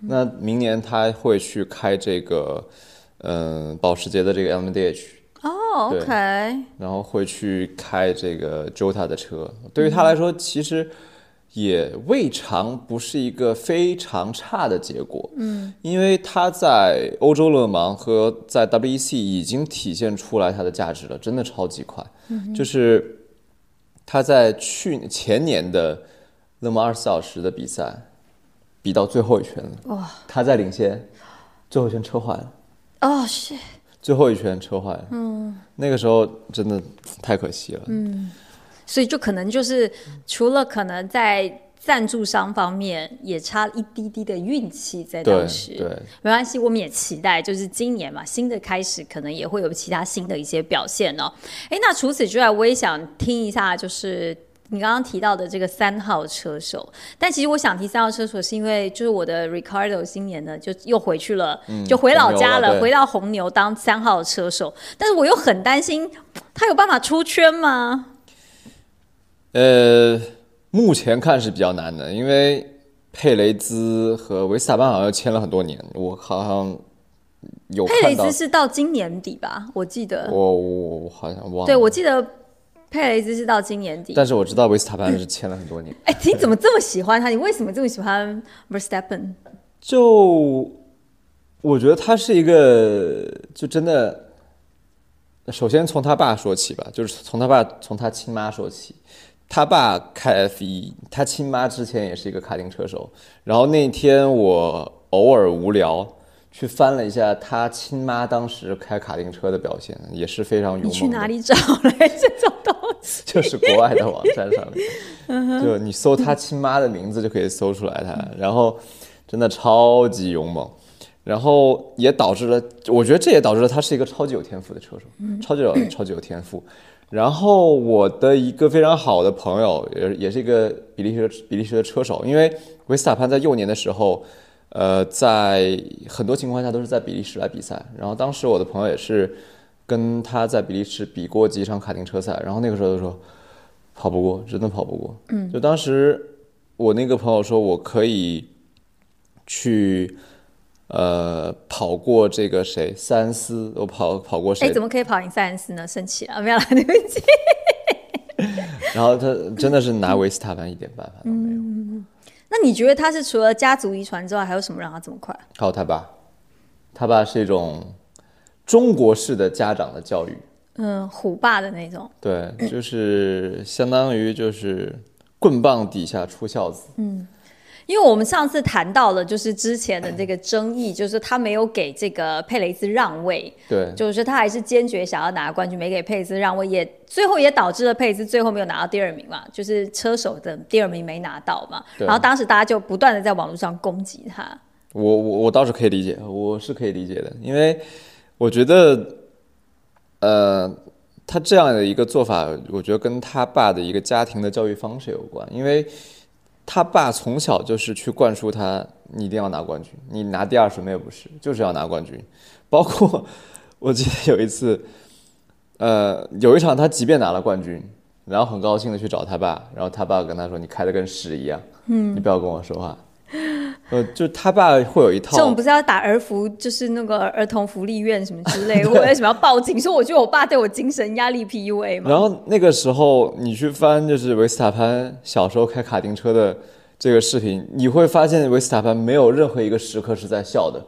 那明年他会去开这个，嗯、保时捷的这个 LMDH。哦对，OK，然后会去开这个 Jota 的车。对于他来说，其实也未尝不是一个非常差的结果。嗯，因为他在欧洲勒芒和在 WEC 已经体现出来他的价值了，真的超级快。就是他在去前年的勒芒二十四小时的比赛，比到最后一圈了，哇，他在领先，最后一圈车坏了。哦，是，最后一圈车坏了，嗯，那个时候真的太可惜了，嗯，所以就可能就是除了可能在赞助商方面也差一滴滴的运气在当时，对，没关系，我们也期待，就是今年嘛，新的开始可能也会有其他新的一些表现哦。哎，那除此之外，我也想听一下，就是你刚刚提到的这个三号车手。但其实我想提三号车手，是因为就是我的 Ricardo 今年呢就又回去了，就回老家了，了回到红牛当三号车手。但是我又很担心，他有办法出圈吗？呃，目前看是比较难的，因为佩雷兹和维斯塔潘好像签了很多年，我好像有佩雷兹，是到今年底吧？我记得，我我我好像忘了，对我记得佩雷兹是到今年底。但是我知道维斯塔潘是签了很多年。哎，你怎么这么喜欢他？你为什么这么喜欢 Verstappen？就我觉得他是一个，就真的，首先从他爸说起吧，就是从他爸从他亲妈说起。他爸开 F 一，他亲妈之前也是一个卡丁车手。然后那天我偶尔无聊去翻了一下他亲妈当时开卡丁车的表现，也是非常勇猛。你去哪里找来这种东西？就是国外的网站上面，就你搜他亲妈的名字就可以搜出来他，然后真的超级勇猛，然后也导致了，我觉得这也导致了他是一个超级有天赋的车手，超级有超级有天赋。然后我的一个非常好的朋友，也也是一个比利时比利时的车手，因为维斯塔潘在幼年的时候，呃，在很多情况下都是在比利时来比赛。然后当时我的朋友也是跟他在比利时比过几场卡丁车赛，然后那个时候就说跑不过，真的跑不过。嗯，就当时我那个朋友说我可以去。呃，跑过这个谁塞恩斯，我跑跑过谁哎，？怎么可以跑赢塞恩斯呢？生气了，没有啦，对不起。然后他真的是拿维斯塔潘一点办法都没有。那你觉得他是除了家族遗传之外，还有什么让他这么快？还有他爸，他爸是一种中国式的家长的教育，嗯，虎爸的那种。对，就是相当于就是棍棒底下出孝子。因为我们上次谈到了，就是之前的这个争议，就是他没有给这个佩雷斯让位，对，就是他还是坚决想要拿冠军，没给佩雷斯让位，也最后也导致了佩雷斯最后没有拿到第二名嘛，就是车手的第二名没拿到嘛。然后当时大家就不断的在网络上攻击他。我我我倒是可以理解，我是可以理解的，因为我觉得，呃，他这样的一个做法，我觉得跟他爸的一个家庭的教育方式有关，因为他爸从小就是去灌输他，你一定要拿冠军，你拿第二什么也不是，就是要拿冠军。包括我记得有一次，呃，有一场他即便拿了冠军，然后很高兴的去找他爸，然后他爸跟他说：“你开的跟屎一样，嗯，你不要跟我说话。”呃，就他爸会有一套这种不是要打儿福，就是那个儿童福利院什么之类，我为什么要报警？说我觉得我爸对我精神压力 PUA 嘛。然后那个时候你去翻就是维斯塔潘小时候开卡丁车的这个视频，你会发现维斯塔潘没有任何一个时刻是在笑的，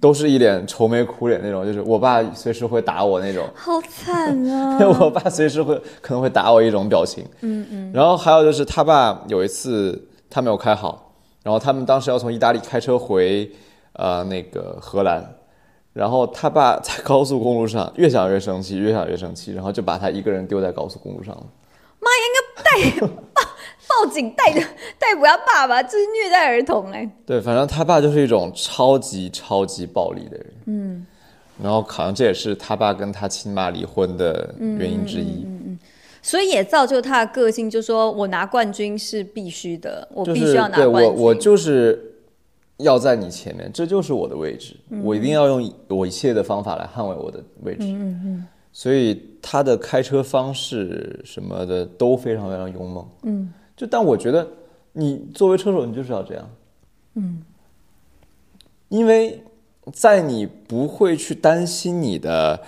都是一脸愁眉苦脸那种，就是我爸随时会打我那种，好惨啊！我爸随时会可能会打我一种表情。嗯嗯。然后还有就是他爸有一次他没有开好，然后他们当时要从意大利开车回呃那个荷兰，然后他爸在高速公路上越想越生气，越想越生气，然后就把他一个人丢在高速公路上了。妈应该带报报警带着逮捕他爸爸，这是虐待儿童哎、对，反正他爸就是一种超级超级暴力的人。嗯，然后好像这也是他爸跟他亲妈离婚的原因之一。所以也造就他的个性，就说我拿冠军是必须的，我必须要拿冠军。我我就是要在你前面，这就是我的位置，嗯我一定要用我一切的方法来捍卫我的位置。嗯嗯所以他的开车方式什么的都非常非常勇猛。嗯，就但我觉得你作为车手，你就是要这样。嗯，因为在你不会去担心你的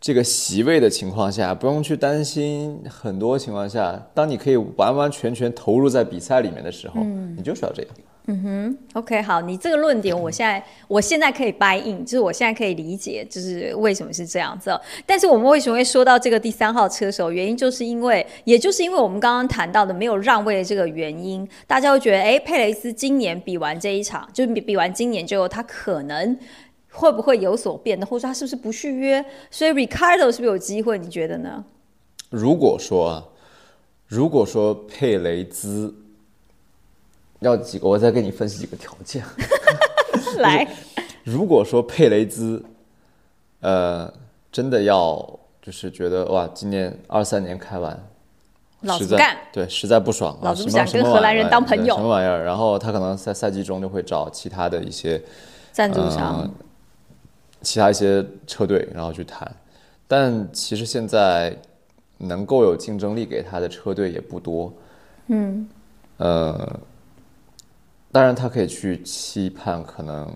这个席位的情况下，不用去担心很多情况下，当你可以完完全全投入在比赛里面的时候，你就是要这样。嗯哼 OK，好，你这个论点，我现在 我现在可以 buy in，就是我现在可以理解，就是为什么是这样子哦。但是我们为什么会说到这个第三号车手？原因就是因为，也就是因为我们刚刚谈到的没有让位的这个原因，大家会觉得，哎，佩雷斯今年比完这一场，就是比比完今年之后，他可能会不会有所变的，或者说他是不是不续约？所以 Ricardo 是不是有机会？你觉得呢？如果说啊，如果说佩雷兹要几个，我再给你分析几个条件。来，如果说佩雷兹，呃，真的要就是觉得哇，今年二三年开完，老子不干。对，实在不爽，啊老子不想跟荷兰人当朋友什么玩意儿对什么玩意儿？然后他可能在赛季中就会找其他的一些赞助商，呃其他一些车队，然后去谈。但其实现在能够有竞争力给他的车队也不多。嗯，呃，当然他可以去期盼，可能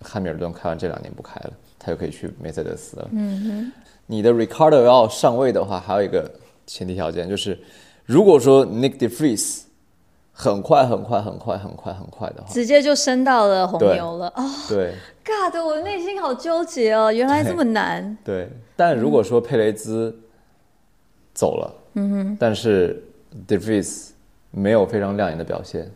汉密尔顿开完这两年不开了，他就可以去梅赛德斯了。嗯哼，你的 Ricardo 要上位的话，还有一个前提条件就是，如果说 Nick De Vries 很快、很快、很快、很快、很快的话，直接就升到了红牛了哦。对 God，我内心好纠结哦，原来这么难。对。但如果说佩雷兹走了，嗯哼，但是 De Vries 没有非常亮眼的表现，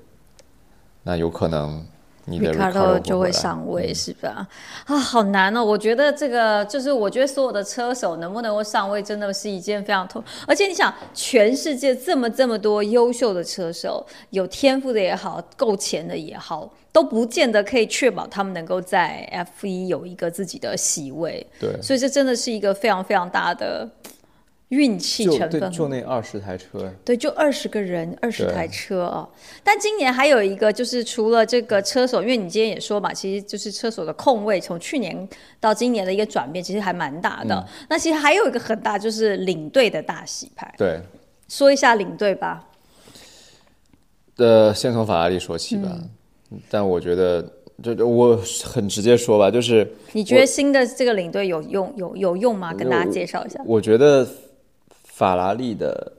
那有可能你的 Ricardo 就会上位，是吧？啊，好难哦！我觉得这个就是，我觉得所有的车手能不能够上位，真的是一件非常痛。而且你想，全世界这么这么多优秀的车手，有天赋的也好，够钱的也好，都不见得可以确保他们能够在 F 一有一个自己的席位。对，所以这真的是一个非常非常大的运气成分。就那二十台车，对，就二十个人，二十台车哦。但今年还有一个，就是除了这个车手，因为你今天也说嘛，其实就是车手的空位从去年到今年的一个转变，其实还蛮大的。嗯那其实还有一个很大，就是领队的大洗牌。对。说一下领队吧。呃，先从法拉利说起吧。嗯但我觉得，就就我很直接说吧，就是你觉得新的这个领队有用有有用吗？跟大家介绍一下。我觉得法拉利的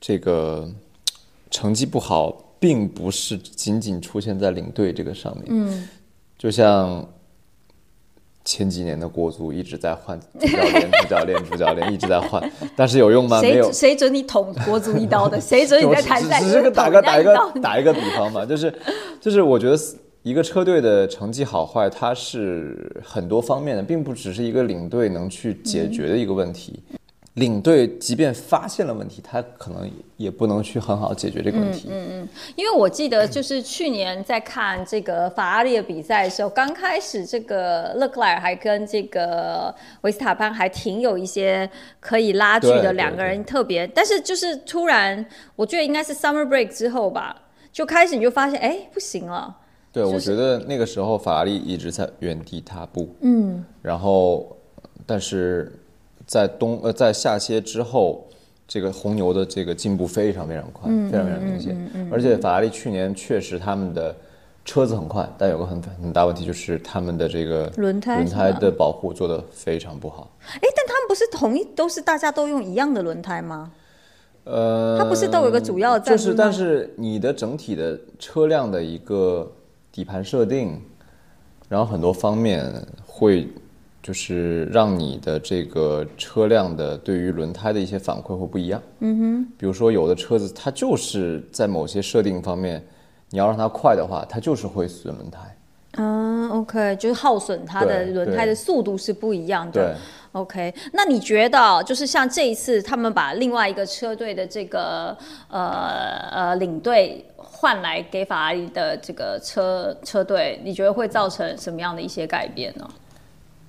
这个成绩不好，并不是仅仅出现在领队这个上面。嗯，就像前几年的国足一直在换主教练、主教练、主教练，一直在换，但是有用吗？没有谁。准你捅国足一刀的？谁准你在台赛只是个打个打一个打一个比方嘛，就是就是我觉得一个车队的成绩好坏，它是很多方面的，并不只是一个领队能去解决的一个问题。领队即便发现了问题，他可能也不能去很好解决这个问题。嗯嗯因为我记得就是去年在看这个法拉利的比赛的时候，刚开始这个勒克莱尔还跟这个维斯塔潘还挺有一些可以拉锯的两个人特别，但是就是突然，我觉得应该是 summer break 之后吧，就开始你就发现，哎，不行了。对，我觉得那个时候法拉利一直在原地踏步，嗯，然后但是在冬呃在下歇之后，这个红牛的这个进步非常非常快，非常非常明显，而且法拉利去年确实他们的车子很快，但有个很很大问题就是他们的这个轮胎轮胎的保护做得非常不好，哎，但他们不是同一都是大家都用一样的轮胎吗？呃，它不是都有个主要的就是，但是你的整体的车辆的一个底盘设定，然后很多方面会就是让你的这个车辆的对于轮胎的一些反馈会不一样。嗯哼，比如说有的车子它就是在某些设定方面，你要让它快的话，它就是会损轮胎。嗯，OK，就是耗损它的轮胎的速度是不一样的对。OK，那你觉得就是像这一次他们把另外一个车队的这个呃呃领队换来给法拉利的这个车车队，你觉得会造成什么样的一些改变呢？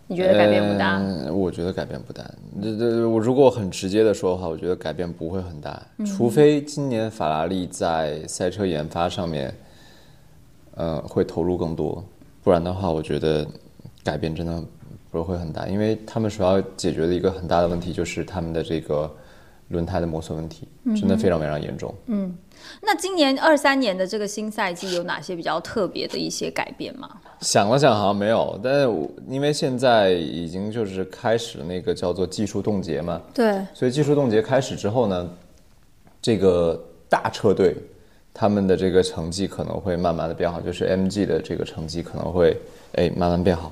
你觉得改变不大？嗯，我觉得改变不大。这这，我如果很直接的说的话，我觉得改变不会很大，除非今年法拉利在赛车研发上面，呃，会投入更多，不然的话，我觉得改变真的不会很大，因为他们所要解决的一个很大的问题就是他们的这个轮胎的磨损问题，真的非常非常严重。那今年二三年的这个新赛季有哪些比较特别的一些改变吗？想了想，好像没有，但是我因为现在已经就是开始那个叫做技术冻结嘛，对，所以技术冻结开始之后呢，这个大车队他们的这个成绩可能会慢慢的变好，就是 MG 的这个成绩可能会哎慢慢变好，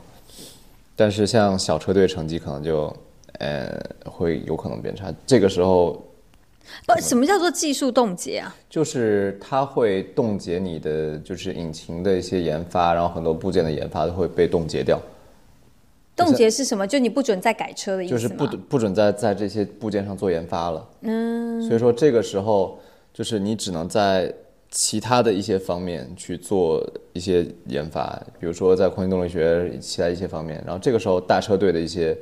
但是像小车队成绩可能就呃会有可能变差。这个时候不，什么叫做技术冻结啊？就是它会冻结你的就是引擎的一些研发，然后很多部件的研发都会被冻结掉。冻结是什么？就你不准再改车的意思吗？就是不不准再在这些部件上做研发了。嗯，所以说这个时候就是你只能在其他的一些方面去做一些研发，比如说在空气动力学其他一些方面，然后这个时候大车队的一些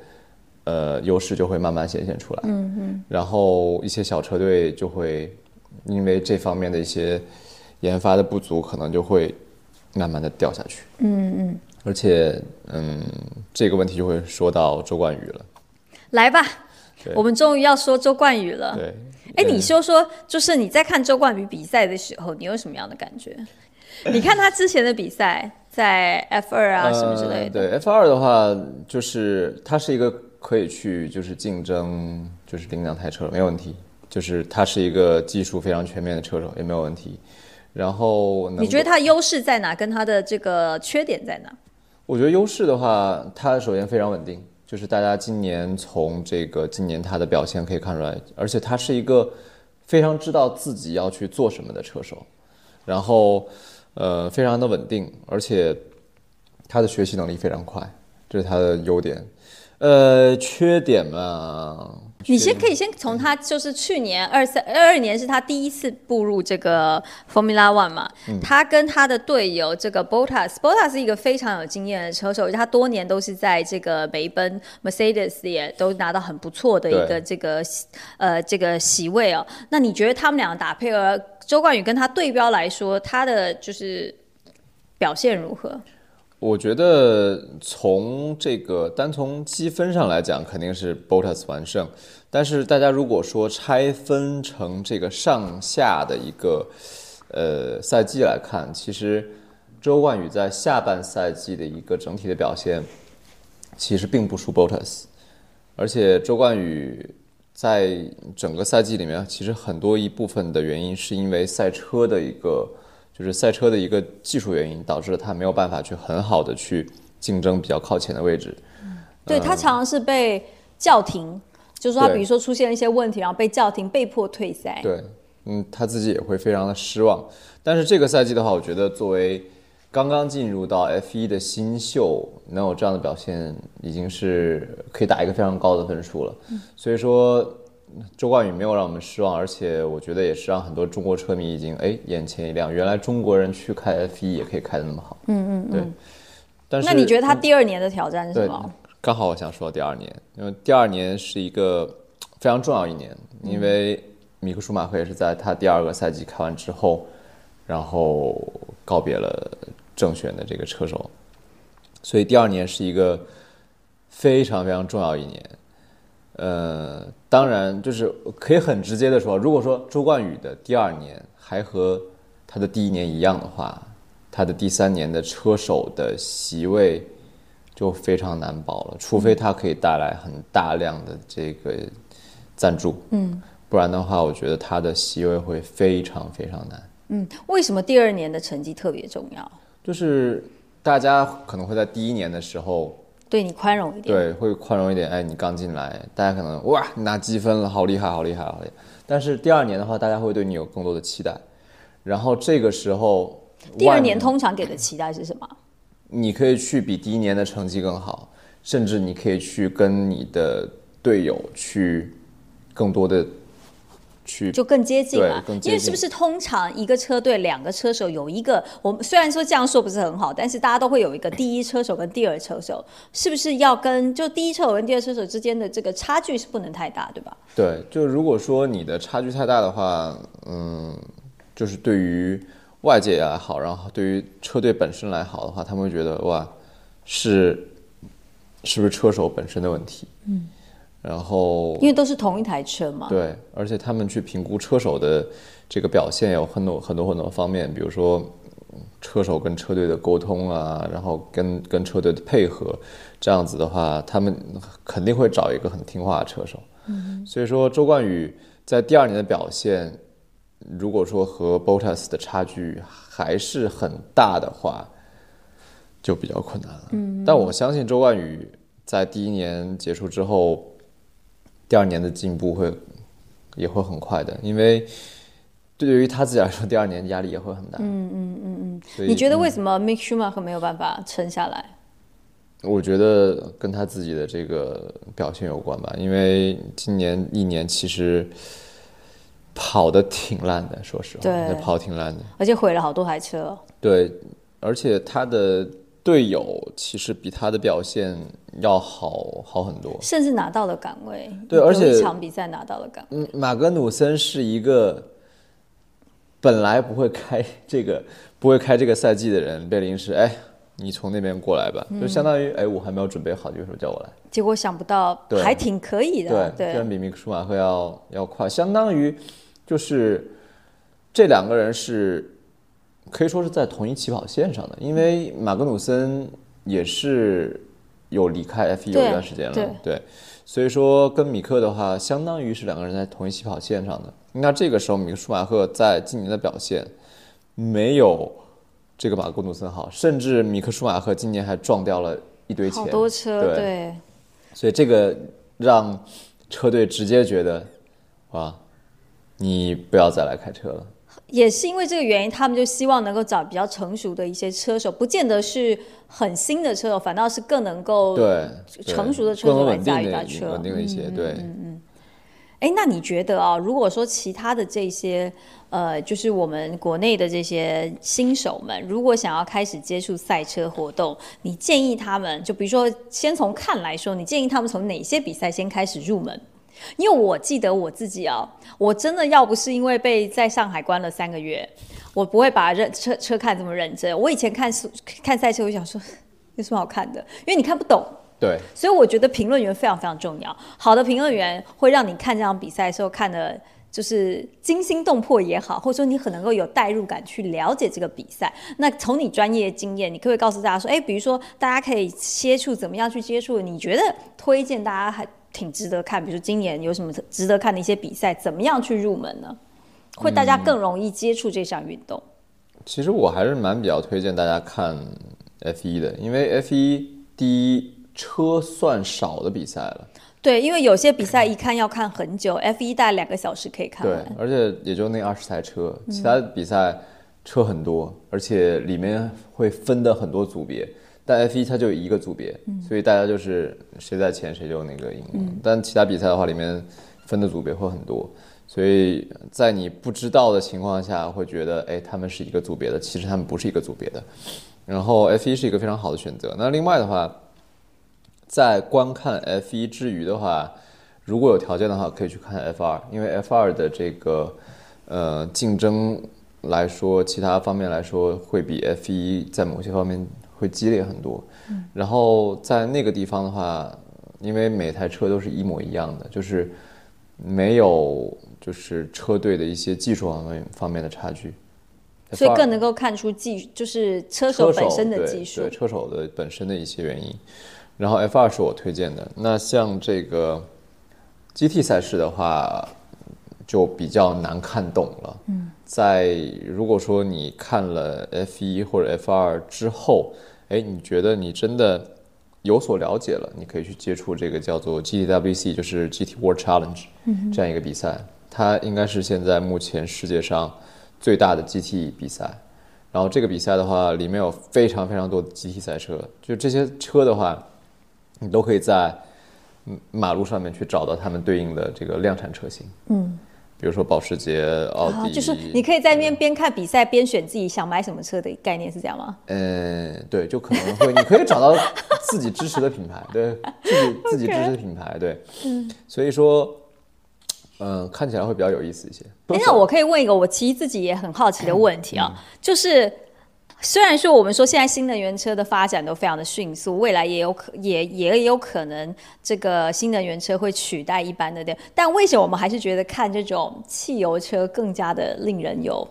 呃优势就会慢慢显现出来。嗯嗯，然后一些小车队就会因为这方面的一些研发的不足，可能就会慢慢的掉下去。嗯嗯，而且嗯，这个问题就会说到周冠宇了。来吧，我们终于要说周冠宇了。对，哎，呃你说说，就是你在看周冠宇比赛的时候，你有什么样的感觉？你看他之前的比赛，在 F 二啊什么之类的，呃对 F 二的话，就是它是一个可以去就是竞争就是领两台车没有问题，就是他是一个技术非常全面的车手也没有问题。然后你觉得他优势在哪？跟他的这个缺点在哪？我觉得优势的话，他首先非常稳定，就是大家今年从这个今年他的表现可以看出来，而且他是一个非常知道自己要去做什么的车手，然后呃非常的稳定，而且他的学习能力非常快，这是他的优点。呃，缺点嘛，你先可以先从他就是去年二三二二年是他第一次步入这个 Formula One 嘛，嗯他跟他的队友这个 Bottas，Bottas 是一个非常有经验的车手，他多年都是在这个梅奔 Mercedes 也都拿到很不错的一个这个呃这个席位哦。那你觉得他们俩打配合，周冠宇跟他对标来说，他的就是表现如何？我觉得从这个单从积分上来讲，肯定是 Bottas 完胜。但是大家如果说拆分成这个上下的一个呃赛季来看，其实周冠宇在下半赛季的一个整体的表现，其实并不输 Bottas。而且周冠宇在整个赛季里面，其实很多一部分的原因是因为赛车的一个，就是赛车的一个技术原因，导致了他没有办法去很好的去竞争比较靠前的位置。对他常常是被叫停，就是说他比如说出现了一些问题，然后被叫停，被迫退赛。对，嗯，他自己也会非常的失望。但是这个赛季的话，我觉得作为刚刚进入到 F1 的新秀，能有这样的表现，已经是可以打一个非常高的分数了。所以说，周冠宇没有让我们失望，而且我觉得也是让很多中国车迷已经哎眼前一亮，原来中国人去开 F 一也可以开的那么好。嗯嗯对。但是那你觉得他第二年的挑战是什么？，刚好我想说第二年，因为第二年是一个非常重要一年，因为米克舒马赫也是在他第二个赛季开完之后，然后告别了正选的这个车手，所以第二年是一个非常非常重要一年。呃，当然就是可以很直接的说，如果说周冠宇的第二年还和他的第一年一样的话，他的第三年的车手的席位就非常难保了，除非他可以带来很大量的这个赞助，嗯，不然的话，我觉得他的席位会非常非常难。嗯，为什么第二年的成绩特别重要？就是大家可能会在第一年的时候，对你宽容一点。对，会宽容一点。哎，你刚进来，大家可能哇，你拿积分了，好厉害，好厉害，好厉害。但是第二年的话，大家会对你有更多的期待。然后这个时候，第二年通常给的期待是什么？你可以去比第一年的成绩更好，甚至你可以去跟你的队友去更多的去就更接近嘛因为是不是通常一个车队两个车手有一个，我们虽然说这样说不是很好，但是大家都会有一个第一车手跟第二车手，是不是要跟就第一车手跟第二车手之间的这个差距是不能太大，对吧？对，就如果说你的差距太大的话，嗯，就是对于外界也好，然后对于车队本身来好的话，他们会觉得哇，是是不是车手本身的问题？嗯，然后因为都是同一台车嘛。对，而且他们去评估车手的这个表现有很多很多很多方面，比如说嗯车手跟车队的沟通啊，然后跟跟车队的配合，这样子的话，他们肯定会找一个很听话的车手。嗯，所以说周冠宇在第二年的表现，如果说和 Bottas 的差距还是很大的话，就比较困难了。嗯，但我相信周冠宇在第一年结束之后，第二年的进步会也会很快的，因为对于他自己来说，第二年压力也会很大。嗯嗯嗯嗯。你觉得为什么 Mick Schumacher 没有办法撑下来？我觉得跟他自己的这个表现有关吧，因为今年一年其实跑的挺烂的，说实话，对跑挺烂的。而且毁了好多台车。对，而且他的队友其实比他的表现要好好很多。甚至拿到了岗位，对而且有一场比赛拿到了岗位，嗯，马格努森是一个本来不会开这个 不会开这个赛季的人，被临时哎，你从那边过来吧，就相当于哎，我还没有准备好，你为什么叫我来？结果想不到对还挺可以的，对，居然比米克舒马赫要要快，相当于就是这两个人是可以说是在同一起跑线上的，因为马格努森也是有离开 F 1有一段时间了，对对，所以说跟米克的话，相当于是两个人在同一起跑线上的。那这个时候，米克舒马赫在今年的表现没有这个马格努森好，甚至米克舒马赫今年还撞掉了一堆钱，好多车，对对，所以这个让车队直接觉得，哇，你不要再来开车了。也是因为这个原因，他们就希望能够找比较成熟的一些车手，不见得是很新的车手，反倒是更能够对，成熟的车手来驾驭大车稳定的一些，对。哎，那你觉得啊，如果说其他的这些，呃，就是我们国内的这些新手们，如果想要开始接触赛车活动，你建议他们，就比如说先从看来说，你建议他们从哪些比赛先开始入门？因为我记得我自己啊，我真的要不是因为被在上海关了三个月，我不会把认车车看这么认真。我以前看速看赛车，我想说有什么好看的？因为你看不懂。对，所以我觉得评论员非常非常重要。好的评论员会让你看这场比赛的时候看的，就是惊心动魄也好，或者说你很能够有代入感去了解这个比赛。那从你专业经验，你可不可以告诉大家说，哎，比如说大家可以接触怎么样去接触？你觉得推荐大家还挺值得看，比如说今年有什么值得看的一些比赛，怎么样去入门呢？会大家更容易接触这项运动。其实我还是蛮比较推荐大家看 F 一的，因为 F 一第一车算少的比赛了，对，因为有些比赛一看要看很久，F 一大概两个小时可以看对。，而且也就那二十台车，其他比赛车很多，而且里面会分的很多组别。但 F 一它就一个组别，所以大家就是谁在前谁就那个赢。但其他比赛的话，里面分的组别会很多，所以在你不知道的情况下，会觉得哎，他们是一个组别的，其实他们不是一个组别的。然后 F 一是一个非常好的选择。那另外的话，在观看 F 一之余的话，如果有条件的话，可以去看 F 二因为 F 二的这个呃竞争来说，其他方面来说会比 F 一在某些方面会激烈很多。嗯然后在那个地方的话，因为每台车都是一模一样的，就是没有就是车队的一些技术方面方面的差距，所以更能够看出技，就是车手本身的技术对。车手的本身的一些原因。然后 F 二是我推荐的。那像这个 GT 赛事的话，就比较难看懂了。嗯，在如果说你看了 F 一或者 F 二之后，哎，你觉得你真的有所了解了，你可以去接触这个叫做 GTWC，就是 GT World Challenge 这样一个比赛。它应该是现在目前世界上最大的 GT 比赛。然后这个比赛的话，里面有非常非常多的 GT 赛车，就这些车的话，你都可以在嗯马路上面去找到他们对应的这个量产车型。嗯，比如说保时捷、奥啊，迪，就是你可以在那边边看比赛边选自己想买什么车的概念是这样吗？呃，对，就可能会，你可以找到自己支持的品牌，对，自己自己支持的品牌，对，嗯，所以说，嗯、看起来会比较有意思一些。哎那我可以问一个我其实自己也很好奇的问题嗯。啊，就是虽然说我们说现在新能源车的发展都非常的迅速，未来也有可也也有可能这个新能源车会取代一般的电，但为什么我们还是觉得看这种汽油车更加的令人有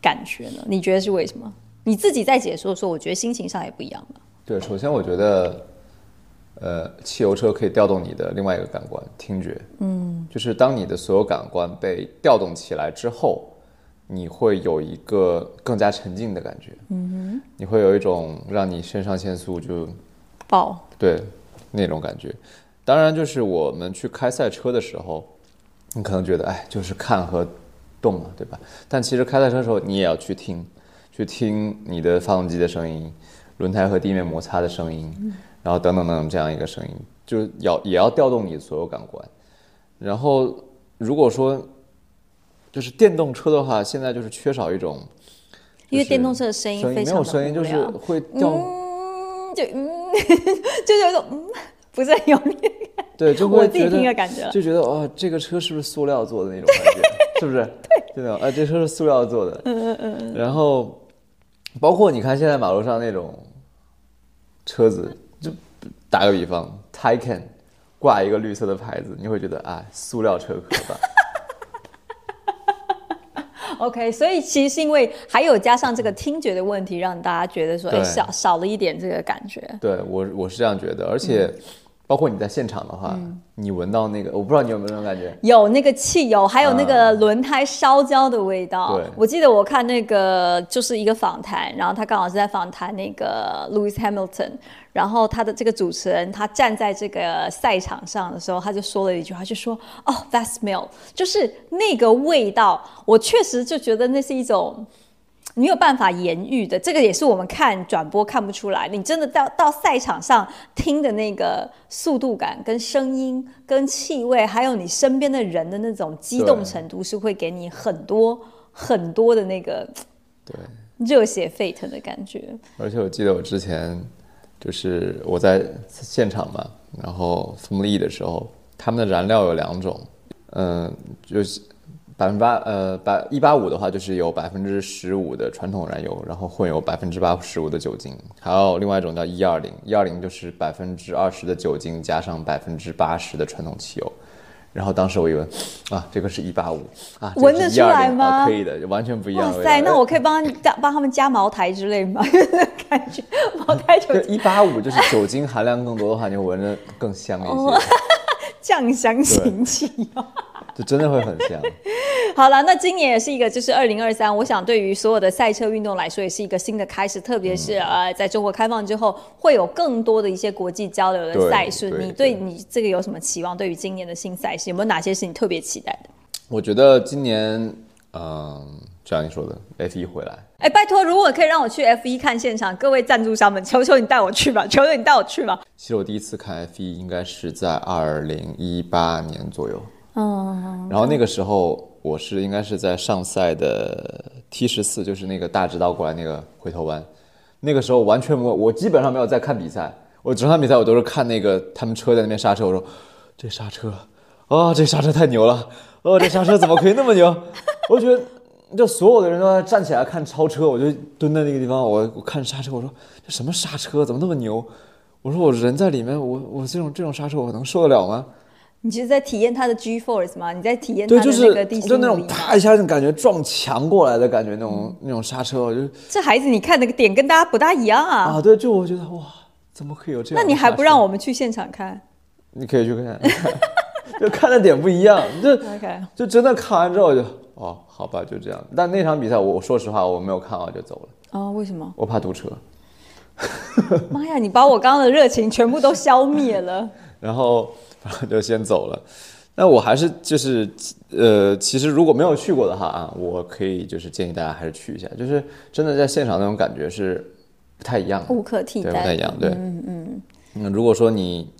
感觉呢？你觉得是为什么？你自己在解说的时候，我觉得心情上也不一样吧。对，首先我觉得，呃，汽油车可以调动你的另外一个感官——听觉。嗯，就是当你的所有感官被调动起来之后，你会有一个更加沉浸的感觉。嗯哼，你会有一种让你肾上腺素就爆，对那种感觉。当然，就是我们去开赛车的时候，你可能觉得，哎，就是看和动嘛，对吧？但其实开赛车的时候，你也要去听，去听你的发动机的声音，轮胎和地面摩擦的声音，然后等等等等这样一个声音，就要也要调动你的所有感官。然后，如果说就是电动车的话，现在就是缺少一种，因为电动车的声音非常的有声音，就是会掉。嗯，就嗯，就有一种嗯，不是很有感觉。对，就我自己会觉得听的感觉了就觉得哦，这个车是不是塑料做的那种感觉？是不是？对，就那种啊，这车是塑料做的。嗯嗯嗯。然后，包括你看现在马路上那种车子，就打个比方，Taycan 挂一个绿色的牌子，你会觉得啊，塑料车壳吧。OK，所以其实是因为还有加上这个听觉的问题，让大家觉得说，哎，少少了一点这个感觉。对我我是这样觉得，而且嗯。包括你在现场的话，你闻到那个，我不知道你有没有这种感觉，有那个汽油，还有那个轮胎烧焦的味道。对。我记得我看那个就是一个访谈，然后他刚好是在访谈那个 Lewis Hamilton，然后他的这个主持人他站在这个赛场上的时候，他就说了一句话，就说：“哦，that smell，就是那个味道。”我确实就觉得那是一种。没有办法言喻的，这个也是我们看转播看不出来。你真的到到赛场上听的那个速度感、跟声音、跟气味，还有你身边的人的那种激动程度，是会给你很多很多的那个对。热血沸腾的感觉。而且我记得我之前就是我在现场嘛，然后飞利的时候，他们的燃料有两种，嗯，就是百分之八呃百一八五的话，就是有百分之十五的传统燃油，然后混有百分之八十五的酒精，还有另外一种叫一二零，一二零就是百分之二十的酒精加上百分之八十的传统汽油。然后当时我一闻，啊，这个是一八五啊，闻得出来吗啊？可以的，完全不一样。哇塞，那我可以帮帮他们加茅台之类吗？感觉茅台酒，一八五就是酒精含量更多的话，你闻着更香一些，哦 酱香型气油。就真的会很像。好了，那今年也是一个，就是二零二三，我想对于所有的赛车运动来说，也是一个新的开始。特别是、嗯呃，在中国开放之后，会有更多的一些国际交流的赛事。对你对对你这个有什么期望？对于今年的新赛事，有没有哪些是你特别期待的？我觉得今年，嗯，就像你说的，F 一回来，哎，拜托，如果可以让我去 F 一看现场，各位赞助商们，求求你带我去吧，求求你带我去吧。其实我第一次看 F 一应该是在二零一八年左右，嗯，然后那个时候我是应该是在上赛的 T 十四，就是那个大直道过来那个回头弯，那个时候完全没有，我基本上没有在看比赛，我整场比赛我都是看那个他们车在那边刹车，我说这刹车，啊、这刹车太牛了，哦，这刹车怎么可以那么牛？我觉得。就所有的人都在站起来看超车，我就蹲在那个地方，我我看刹车，我说这什么刹车，怎么那么牛？我说我人在里面，我我这种这种刹车我能受得了吗？你其实在体验它的 G force 吗？你在体验它对，的就是那个地心就那？种啪一下，就感觉撞墙过来的感觉，那种、那种刹车，我就这孩子，你看那个点跟大家不大一样啊。啊，对，就我觉得哇，怎么可以有这样？那你还不让？我们去现场看你可以去看，就看的点不一样，就就真的看完之后就哦，好吧，就这样。但那场比赛我，说实话我没有看完就走了，哦，为什么？我怕堵车。妈呀，你把我刚刚的热情全部都消灭了。然后然 后就先走了。那我还是就是呃，其实如果没有去过的话啊，我可以就是建议大家还是去一下，就是真的在现场那种感觉是不太一样的，无可替对，代不太一样。对，嗯嗯。那如果说你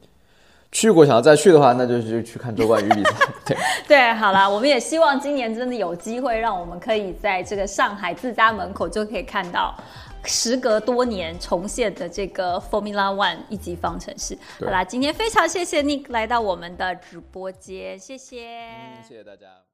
去过想要再去的话，那就是去看周冠宇比赛。对，对，好啦，我们也希望今年真的有机会，让我们可以在这个上海自家门口就可以看到。时隔多年重现的这个 Formula One 一级方程式，好啦，今天非常谢谢 Nick 来到我们的直播间，谢谢。谢谢大家。